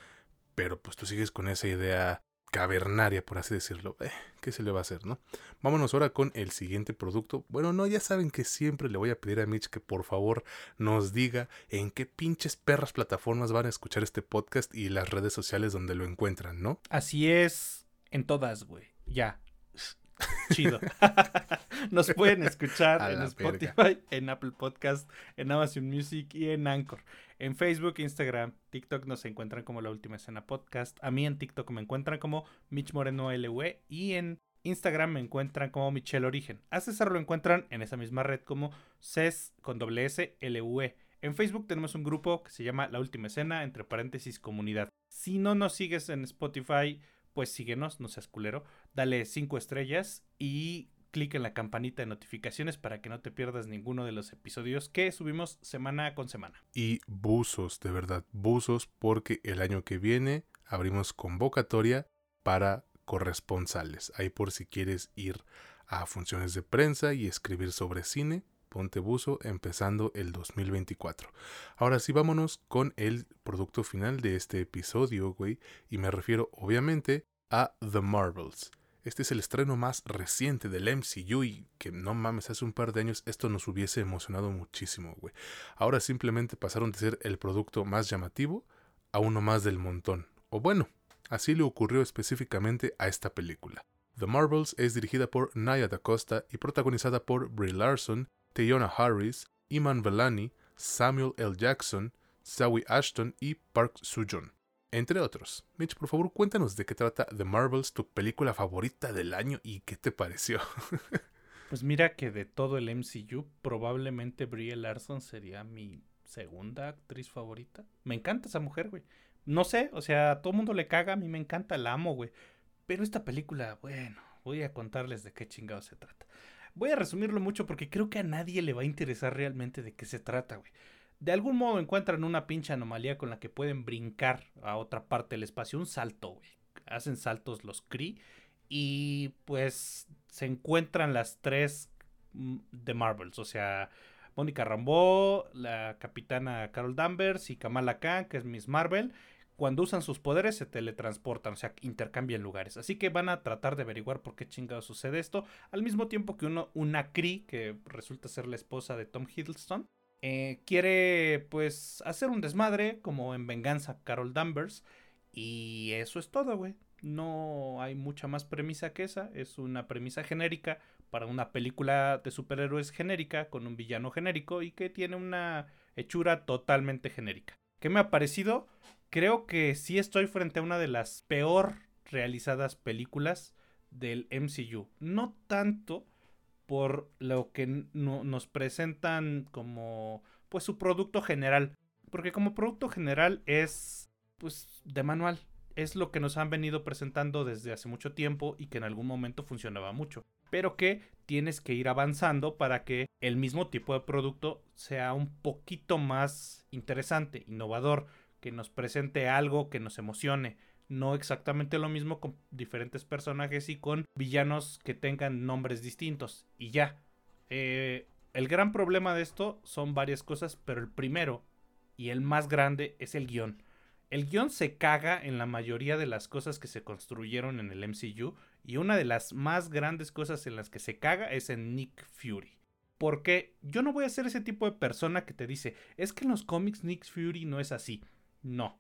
pero pues tú sigues con esa idea cavernaria, por así decirlo. Eh, ¿Qué se le va a hacer, no? Vámonos ahora con el siguiente producto. Bueno, no, ya saben que siempre le voy a pedir a Mitch que por favor nos diga en qué pinches perras plataformas van a escuchar este podcast y las redes sociales donde lo encuentran, ¿no? Así es, en todas, güey. Ya. Chido. [laughs] Nos pueden escuchar en Spotify, en Apple Podcast, en Amazon Music y en Anchor. En Facebook, Instagram, TikTok nos encuentran como La Última Escena Podcast. A mí en TikTok me encuentran como Mitch Moreno LV y en Instagram me encuentran como Michelle Origen. A César lo encuentran en esa misma red como CES con doble S LV. En Facebook tenemos un grupo que se llama La Última Escena, entre paréntesis comunidad. Si no nos sigues en Spotify, pues síguenos, no seas culero. Dale cinco estrellas y clic en la campanita de notificaciones para que no te pierdas ninguno de los episodios que subimos semana con semana. Y buzos, de verdad, buzos, porque el año que viene abrimos convocatoria para corresponsales. Ahí por si quieres ir a funciones de prensa y escribir sobre cine, ponte buzo empezando el 2024. Ahora sí, vámonos con el producto final de este episodio, güey, y me refiero obviamente a The Marvels. Este es el estreno más reciente del MCU y que no mames, hace un par de años esto nos hubiese emocionado muchísimo, güey. Ahora simplemente pasaron de ser el producto más llamativo a uno más del montón. O bueno, así le ocurrió específicamente a esta película. The Marvels es dirigida por Naya Da Costa y protagonizada por Brie Larson, Teyona Harris, Iman Velani, Samuel L. Jackson, Zoe Ashton y Park Soo-joon entre otros. Mitch, por favor, cuéntanos de qué trata The Marvels, tu película favorita del año y qué te pareció. [laughs] pues mira que de todo el MCU, probablemente Brie Larson sería mi segunda actriz favorita. Me encanta esa mujer, güey. No sé, o sea, a todo mundo le caga, a mí me encanta, la amo, güey. Pero esta película, bueno, voy a contarles de qué chingado se trata. Voy a resumirlo mucho porque creo que a nadie le va a interesar realmente de qué se trata, güey. De algún modo encuentran una pinche anomalía con la que pueden brincar a otra parte del espacio. Un salto, güey. Hacen saltos los Kree. Y pues se encuentran las tres mm, de Marvels. O sea, Mónica Rambeau, la capitana Carol Danvers y Kamala Khan, que es Miss Marvel cuando usan sus poderes se teletransportan, o sea, intercambian lugares. Así que van a tratar de averiguar por qué chingado sucede esto, al mismo tiempo que uno, una Cree, que resulta ser la esposa de Tom Hiddleston, eh, quiere pues hacer un desmadre como en venganza Carol Danvers. Y eso es todo, güey. No hay mucha más premisa que esa. Es una premisa genérica para una película de superhéroes genérica con un villano genérico y que tiene una hechura totalmente genérica. ¿Qué me ha parecido? Creo que sí estoy frente a una de las peor realizadas películas del MCU. No tanto por lo que nos presentan como pues su producto general, porque como producto general es pues de manual, es lo que nos han venido presentando desde hace mucho tiempo y que en algún momento funcionaba mucho, pero que tienes que ir avanzando para que el mismo tipo de producto sea un poquito más interesante, innovador, que nos presente algo que nos emocione. No exactamente lo mismo con diferentes personajes y con villanos que tengan nombres distintos. Y ya. Eh, el gran problema de esto son varias cosas, pero el primero y el más grande es el guion. El guion se caga en la mayoría de las cosas que se construyeron en el MCU y una de las más grandes cosas en las que se caga es en Nick Fury. Porque yo no voy a ser ese tipo de persona que te dice, es que en los cómics Nick Fury no es así. No.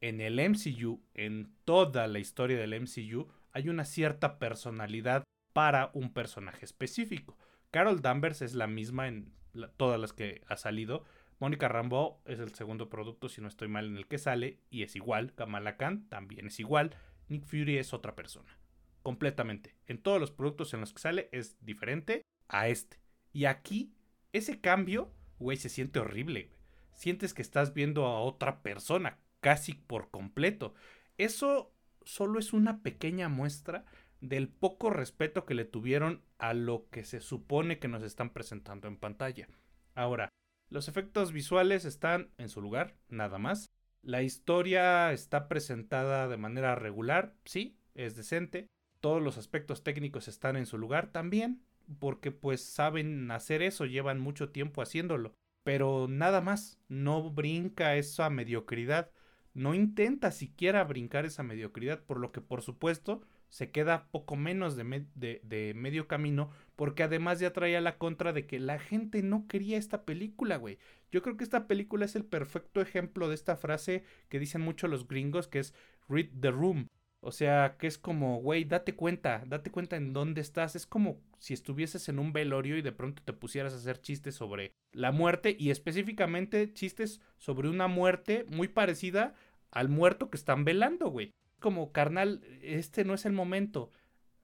En el MCU, en toda la historia del MCU, hay una cierta personalidad para un personaje específico. Carol Danvers es la misma en todas las que ha salido. Mónica Rambeau es el segundo producto, si no estoy mal, en el que sale y es igual. Kamala Khan también es igual. Nick Fury es otra persona. Completamente. En todos los productos en los que sale es diferente a este. Y aquí, ese cambio, güey, se siente horrible sientes que estás viendo a otra persona casi por completo. Eso solo es una pequeña muestra del poco respeto que le tuvieron a lo que se supone que nos están presentando en pantalla. Ahora, los efectos visuales están en su lugar, nada más. La historia está presentada de manera regular, sí, es decente. Todos los aspectos técnicos están en su lugar también, porque pues saben hacer eso, llevan mucho tiempo haciéndolo pero nada más, no brinca esa mediocridad, no intenta siquiera brincar esa mediocridad, por lo que por supuesto se queda poco menos de, de, medio camino, porque además ya traía la contra de que la gente no quería esta película, güey. Yo creo que esta película es el perfecto ejemplo de esta frase que dicen mucho los gringos, que es read the room. O sea, que es como, güey, date cuenta, date cuenta en dónde estás. Es como si estuvieses en un velorio y de pronto te pusieras a hacer chistes sobre la muerte y específicamente chistes sobre una muerte muy parecida al muerto que están velando, güey. Como, carnal, este no es el momento.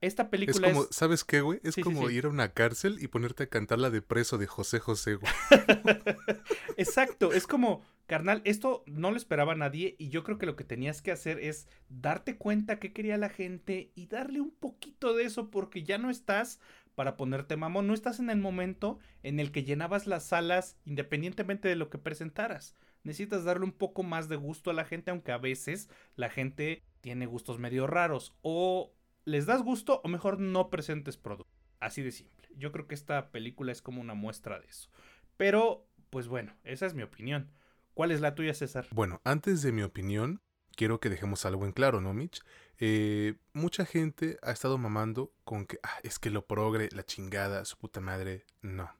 Esta película es como, ¿sabes qué, güey? Es como ir a una cárcel y ponerte a cantar la de preso de José José, güey. [laughs] Exacto, es como, carnal, esto no lo esperaba nadie y yo creo que lo que tenías que hacer es darte cuenta qué quería la gente y darle un poquito de eso porque ya no estás para ponerte mamón, no estás en el momento en el que llenabas las salas independientemente de lo que presentaras. Necesitas darle un poco más de gusto a la gente, aunque a veces la gente tiene gustos medio raros o les das gusto o mejor no presentes producto. Así de simple. Yo creo que esta película es como una muestra de eso. Pero, pues bueno, esa es mi opinión. ¿Cuál es la tuya, César? Bueno, antes de mi opinión, quiero que dejemos algo en claro, ¿no, Mitch? Eh, mucha gente ha estado mamando con que ah, es que lo progre, la chingada, su puta madre. No.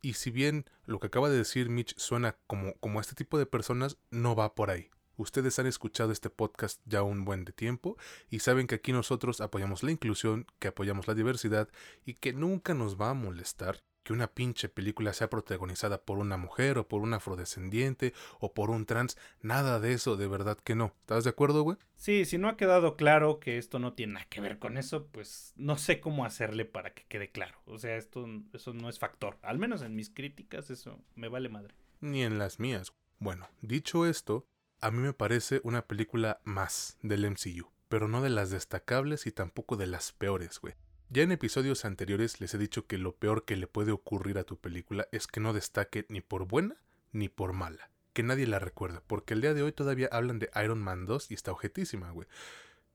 Y si bien lo que acaba de decir Mitch suena como, como este tipo de personas, no va por ahí. Ustedes han escuchado este podcast ya un buen de tiempo y saben que aquí nosotros apoyamos la inclusión, que apoyamos la diversidad y que nunca nos va a molestar que una pinche película sea protagonizada por una mujer o por un afrodescendiente o por un trans. Nada de eso, de verdad que no. ¿Estás de acuerdo, güey? Sí, si no ha quedado claro que esto no tiene nada que ver con eso, pues no sé cómo hacerle para que quede claro. O sea, esto eso no es factor. Al menos en mis críticas eso me vale madre. Ni en las mías. Bueno, dicho esto, a mí me parece una película más del MCU, pero no de las destacables y tampoco de las peores, güey. Ya en episodios anteriores les he dicho que lo peor que le puede ocurrir a tu película es que no destaque ni por buena ni por mala. Que nadie la recuerda, porque el día de hoy todavía hablan de Iron Man 2 y está objetísima, güey.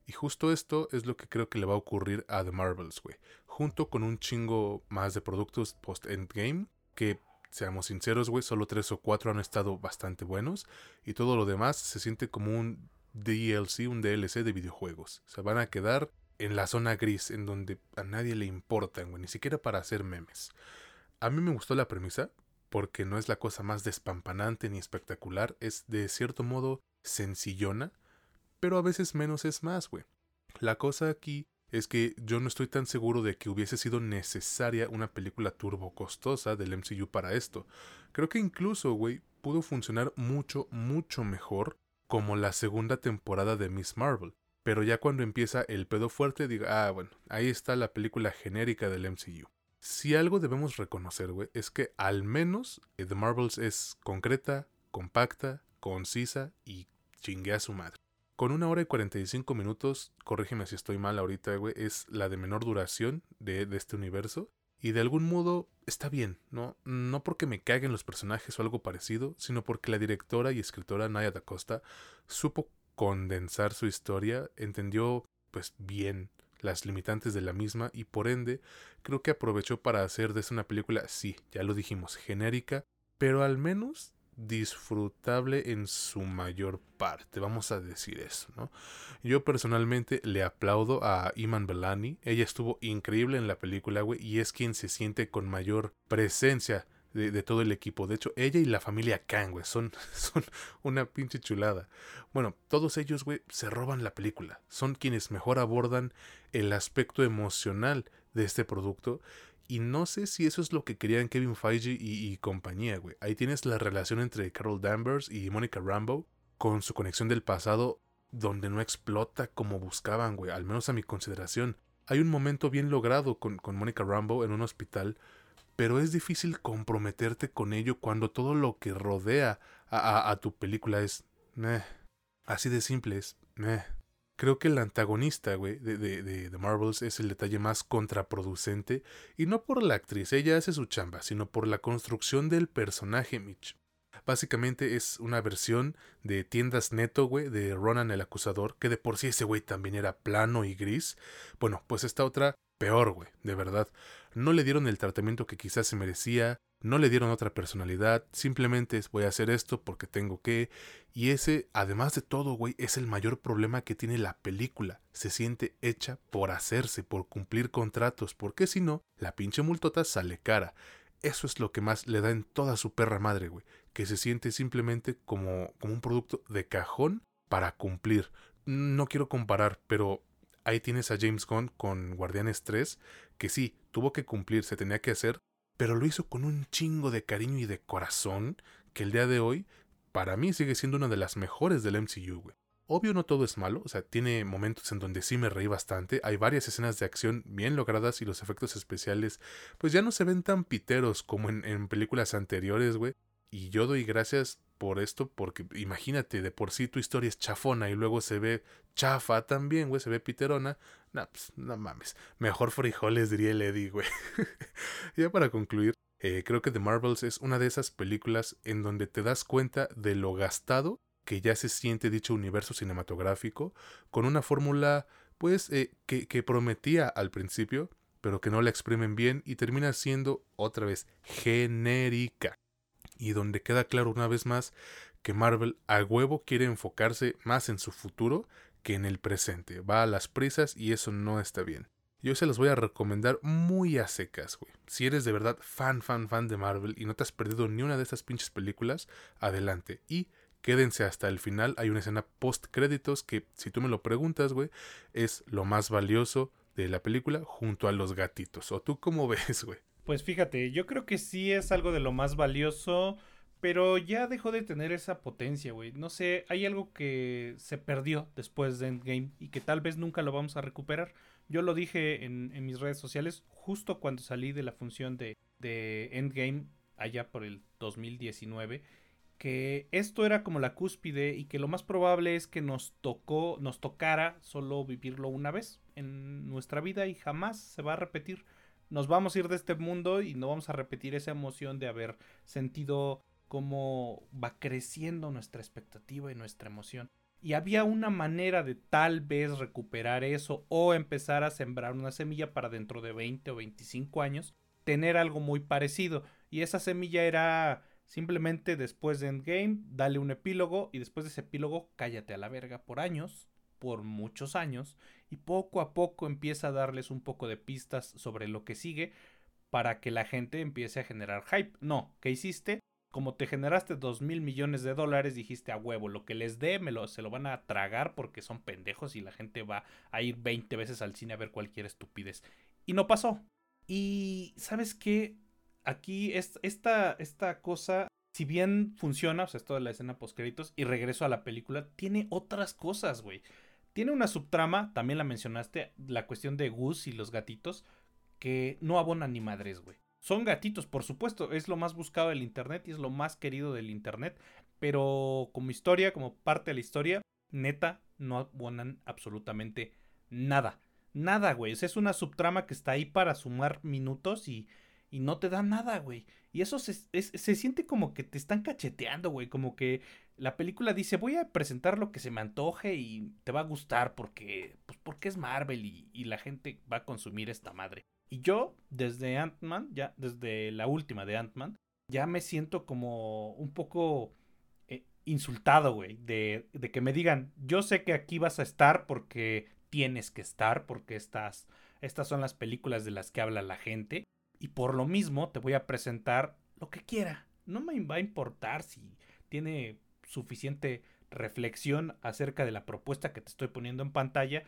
Y justo esto es lo que creo que le va a ocurrir a The Marvels, güey. Junto con un chingo más de productos post-endgame que seamos sinceros, güey, solo tres o cuatro han estado bastante buenos y todo lo demás se siente como un DLC, un DLC de videojuegos. Se van a quedar en la zona gris, en donde a nadie le importan, güey, ni siquiera para hacer memes. A mí me gustó la premisa, porque no es la cosa más despampanante ni espectacular, es de cierto modo sencillona, pero a veces menos es más, güey. La cosa aquí es que yo no estoy tan seguro de que hubiese sido necesaria una película turbo costosa del MCU para esto. Creo que incluso, güey, pudo funcionar mucho, mucho mejor como la segunda temporada de Miss Marvel. Pero ya cuando empieza el pedo fuerte, diga, ah, bueno, ahí está la película genérica del MCU. Si algo debemos reconocer, güey, es que al menos eh, The Marvels es concreta, compacta, concisa y chingue a su madre. Con una hora y 45 minutos, corrígeme si estoy mal ahorita, güey, es la de menor duración de, de, este universo. Y de algún modo está bien, ¿no? No porque me caguen los personajes o algo parecido, sino porque la directora y escritora Naya da Costa supo condensar su historia, entendió pues bien las limitantes de la misma y por ende creo que aprovechó para hacer de esa una película, sí, ya lo dijimos, genérica, pero al menos disfrutable en su mayor parte, vamos a decir eso, ¿no? Yo personalmente le aplaudo a Iman Belani, ella estuvo increíble en la película, güey, y es quien se siente con mayor presencia de, todo el equipo. De hecho, ella y la familia Kang, güey, son, [laughs] son una pinche chulada. Bueno, todos ellos, güey, se roban la película. Son quienes mejor abordan el aspecto emocional de este producto y no sé si eso es lo que querían Kevin Feige y, compañía, güey. Ahí tienes la relación entre Carol Danvers y Monica Rambo con su conexión del pasado donde no explota como buscaban, güey. Al menos a mi consideración. Hay un momento bien logrado con, con Monica Rambo en un hospital, pero es difícil comprometerte con ello cuando todo lo que rodea a, tu película es... Meh. Así de simple es... Creo que el antagonista, güey, de, de, de, The Marvels es el detalle más contraproducente, y no por la actriz, ella hace su chamba, sino por la construcción del personaje Mitch. Básicamente es una versión de tiendas neto, güey, de Ronan el acusador, que de por sí ese güey también era plano y gris. Bueno, pues esta otra, peor, güey, de verdad. No le dieron el tratamiento que quizás se merecía, no le dieron otra personalidad, simplemente es voy a hacer esto porque tengo que. Y ese, además de todo, güey, es el mayor problema que tiene la película. Se siente hecha por hacerse, por cumplir contratos, porque si no, la pinche multota sale cara. Eso es lo que más le da en toda su perra madre, güey. Que se siente simplemente como, como un producto de cajón para cumplir. No quiero comparar, pero ahí tienes a James Gunn con Guardianes 3, que sí, tuvo que cumplir, se tenía que hacer, pero lo hizo con un chingo de cariño y de corazón que el día de hoy para mí sigue siendo una de las mejores del MCU, güey. Obvio no todo es malo, o sea, tiene momentos en donde sí me reí bastante, hay varias escenas de acción bien logradas y los efectos especiales pues ya no se ven tan piteros como en, en películas anteriores, güey. Y yo doy gracias por esto, porque imagínate, de por sí tu historia es chafona y luego se ve chafa también, güey, se ve piterona. No, pues, no mames. Mejor frijoles, diría el Eddie, güey. [laughs] ya para concluir, eh, creo que The Marvels es una de esas películas en donde te das cuenta de lo gastado que ya se siente dicho universo cinematográfico, con una fórmula, pues, eh, que, que prometía al principio, pero que no la exprimen bien y termina siendo, otra vez, genérica y donde queda claro una vez más que Marvel a huevo quiere enfocarse más en su futuro que en el presente. Va a las prisas y eso no está bien. Yo se los voy a recomendar muy a secas, güey. Si eres de verdad fan, fan, fan de Marvel y no te has perdido ni una de esas pinches películas, adelante. Y quédense hasta el final. Hay una escena post créditos que, si tú me lo preguntas, güey, es lo más valioso de la película junto a los gatitos. ¿O tú cómo [laughs] ves, güey? Pues fíjate, yo creo que sí es algo de lo más valioso, pero ya dejó de tener esa potencia, güey. No sé, hay algo que se perdió después de Endgame y que tal vez nunca lo vamos a recuperar. Yo lo dije en, mis redes sociales justo cuando salí de la función de, de Endgame allá por el 2019 que esto era como la cúspide y que lo más probable es que nos tocó, nos tocara solo vivirlo una vez en nuestra vida y jamás se va a repetir. Nos vamos a ir de este mundo y no vamos a repetir esa emoción de haber sentido cómo va creciendo nuestra expectativa y nuestra emoción. Y había una manera de tal vez recuperar eso o empezar a sembrar una semilla para dentro de 20 o 25 años tener algo muy parecido. Y esa semilla era simplemente después de Endgame, dale un epílogo y después de ese epílogo cállate a la verga por años, por muchos años, y poco a poco empieza a darles un poco de pistas sobre lo que sigue para que la gente empiece a generar hype. No, ¿qué hiciste? como te generaste dos mil millones de dólares, dijiste a huevo, lo que les dé me lo, se lo van a tragar porque son pendejos y la gente va a ir 20 veces al cine a ver cualquier estupidez. Y no pasó. Y sabes qué, aquí es, esta, esta cosa, si bien funciona, o sea, es toda la escena post créditos y regreso a la película, tiene otras cosas, güey. Tiene una subtrama, también la mencionaste, la cuestión de Gus y los gatitos, que no abonan ni madres, güey. Son gatitos, por supuesto, es lo más buscado del Internet y es lo más querido del Internet, pero como historia, como parte de la historia, neta, no abonan absolutamente nada. Nada, güey. es una subtrama que está ahí para sumar minutos y, y no te da nada, güey. Y eso se, se siente como que te están cacheteando, güey. Como que la película dice, voy a presentar lo que se me antoje y te va a gustar porque, pues porque es Marvel y, y la gente va a consumir esta madre. Y yo, desde Ant-Man, ya desde la última de Ant-Man, ya me siento como un poco eh, insultado, güey, de, de, que me digan, yo sé que aquí vas a estar porque tienes que estar, porque estas, estas son las películas de las que habla la gente, y por lo mismo te voy a presentar lo que quiera. No me va a importar si tiene suficiente reflexión acerca de la propuesta que te estoy poniendo en pantalla,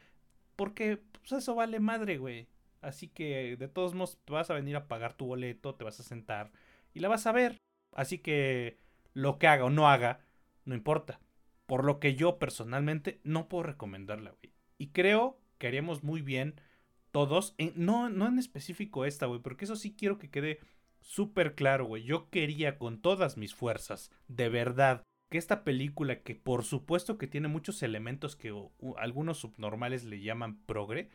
porque pues eso vale madre, güey. Así que de todos modos te vas a venir a pagar tu boleto, te vas a sentar y la vas a ver. Así que lo que haga o no haga, no importa. Por lo que yo personalmente no puedo recomendarla, güey. Y creo que haríamos muy bien todos, no, no en específico esta, güey, porque eso sí quiero que quede súper claro, güey. Yo quería con todas mis fuerzas, de verdad, que esta película, que por supuesto que tiene muchos elementos que algunos subnormales le llaman progre,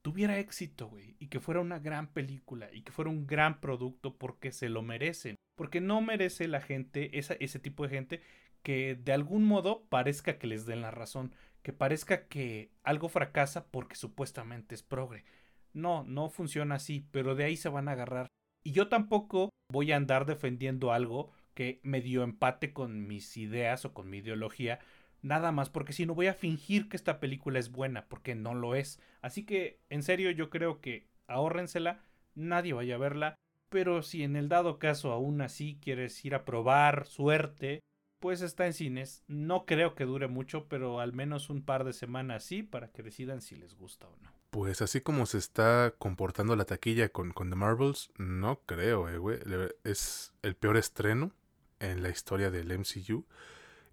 tuviera éxito, güey, y que fuera una gran película y que fuera un gran producto porque se lo merecen. Porque no merece la gente, ese tipo de gente, que de algún modo parezca que les den la razón, que parezca que algo fracasa porque supuestamente es progre. No, no funciona así, pero de ahí se van a agarrar. Y yo tampoco voy a andar defendiendo algo que me dio empate con mis ideas o con mi ideología, nada más, porque si no voy a fingir que esta película es buena, porque no lo es. Así que, en serio, yo creo que ahórrensela, nadie vaya a verla, pero si en el dado caso aún así quieres ir a probar suerte, pues está en cines. No creo que dure mucho, pero al menos un par de semanas sí, para que decidan si les gusta o no. Pues así como se está comportando la taquilla con, The Marvels, no creo, eh, güey. Es el peor estreno en la historia del MCU.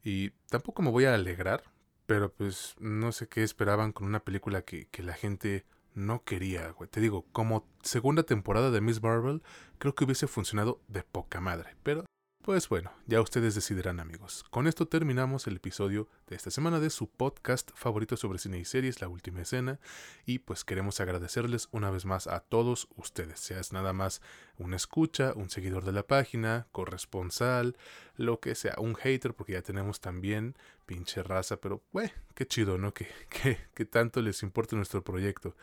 Y tampoco me voy a alegrar, pero pues no sé qué esperaban con una película que, que la gente no quería, güey. Te digo, como segunda temporada de Miss Marvel, creo que hubiese funcionado de poca madre. Pero pues bueno, ya ustedes decidirán amigos. Con esto terminamos el episodio de esta semana de su podcast favorito sobre cine y series, La Última Escena, y pues queremos agradecerles una vez más a todos ustedes, seas nada más un escucha, un seguidor de la página, corresponsal, lo que sea, un hater, porque ya tenemos también pinche raza, pero güey, qué chido, ¿no? Que, [laughs] que, que, tanto les importe nuestro proyecto.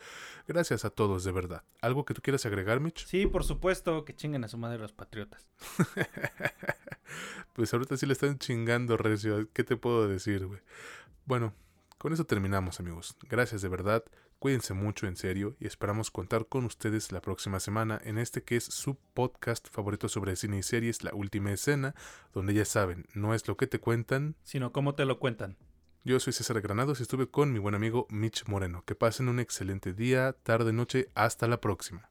Gracias a todos, de verdad. ¿Algo que tú quieras agregar, Mitch? Sí, por supuesto, que chinguen a su madre los patriotas. [laughs] pues ahorita sí le están chingando, Recio. ¿Qué te puedo decir, güey? Bueno, con eso terminamos, amigos. Gracias de verdad. Cuídense mucho, en serio, y esperamos contar con ustedes la próxima semana en este que es su podcast favorito sobre cine y series, La Última Escena, donde ya saben, no es lo que te cuentan, sino cómo te lo cuentan. Yo soy César Granados y estuve con mi buen amigo Mitch Moreno. Que pasen un excelente día, tarde, noche, hasta la próxima.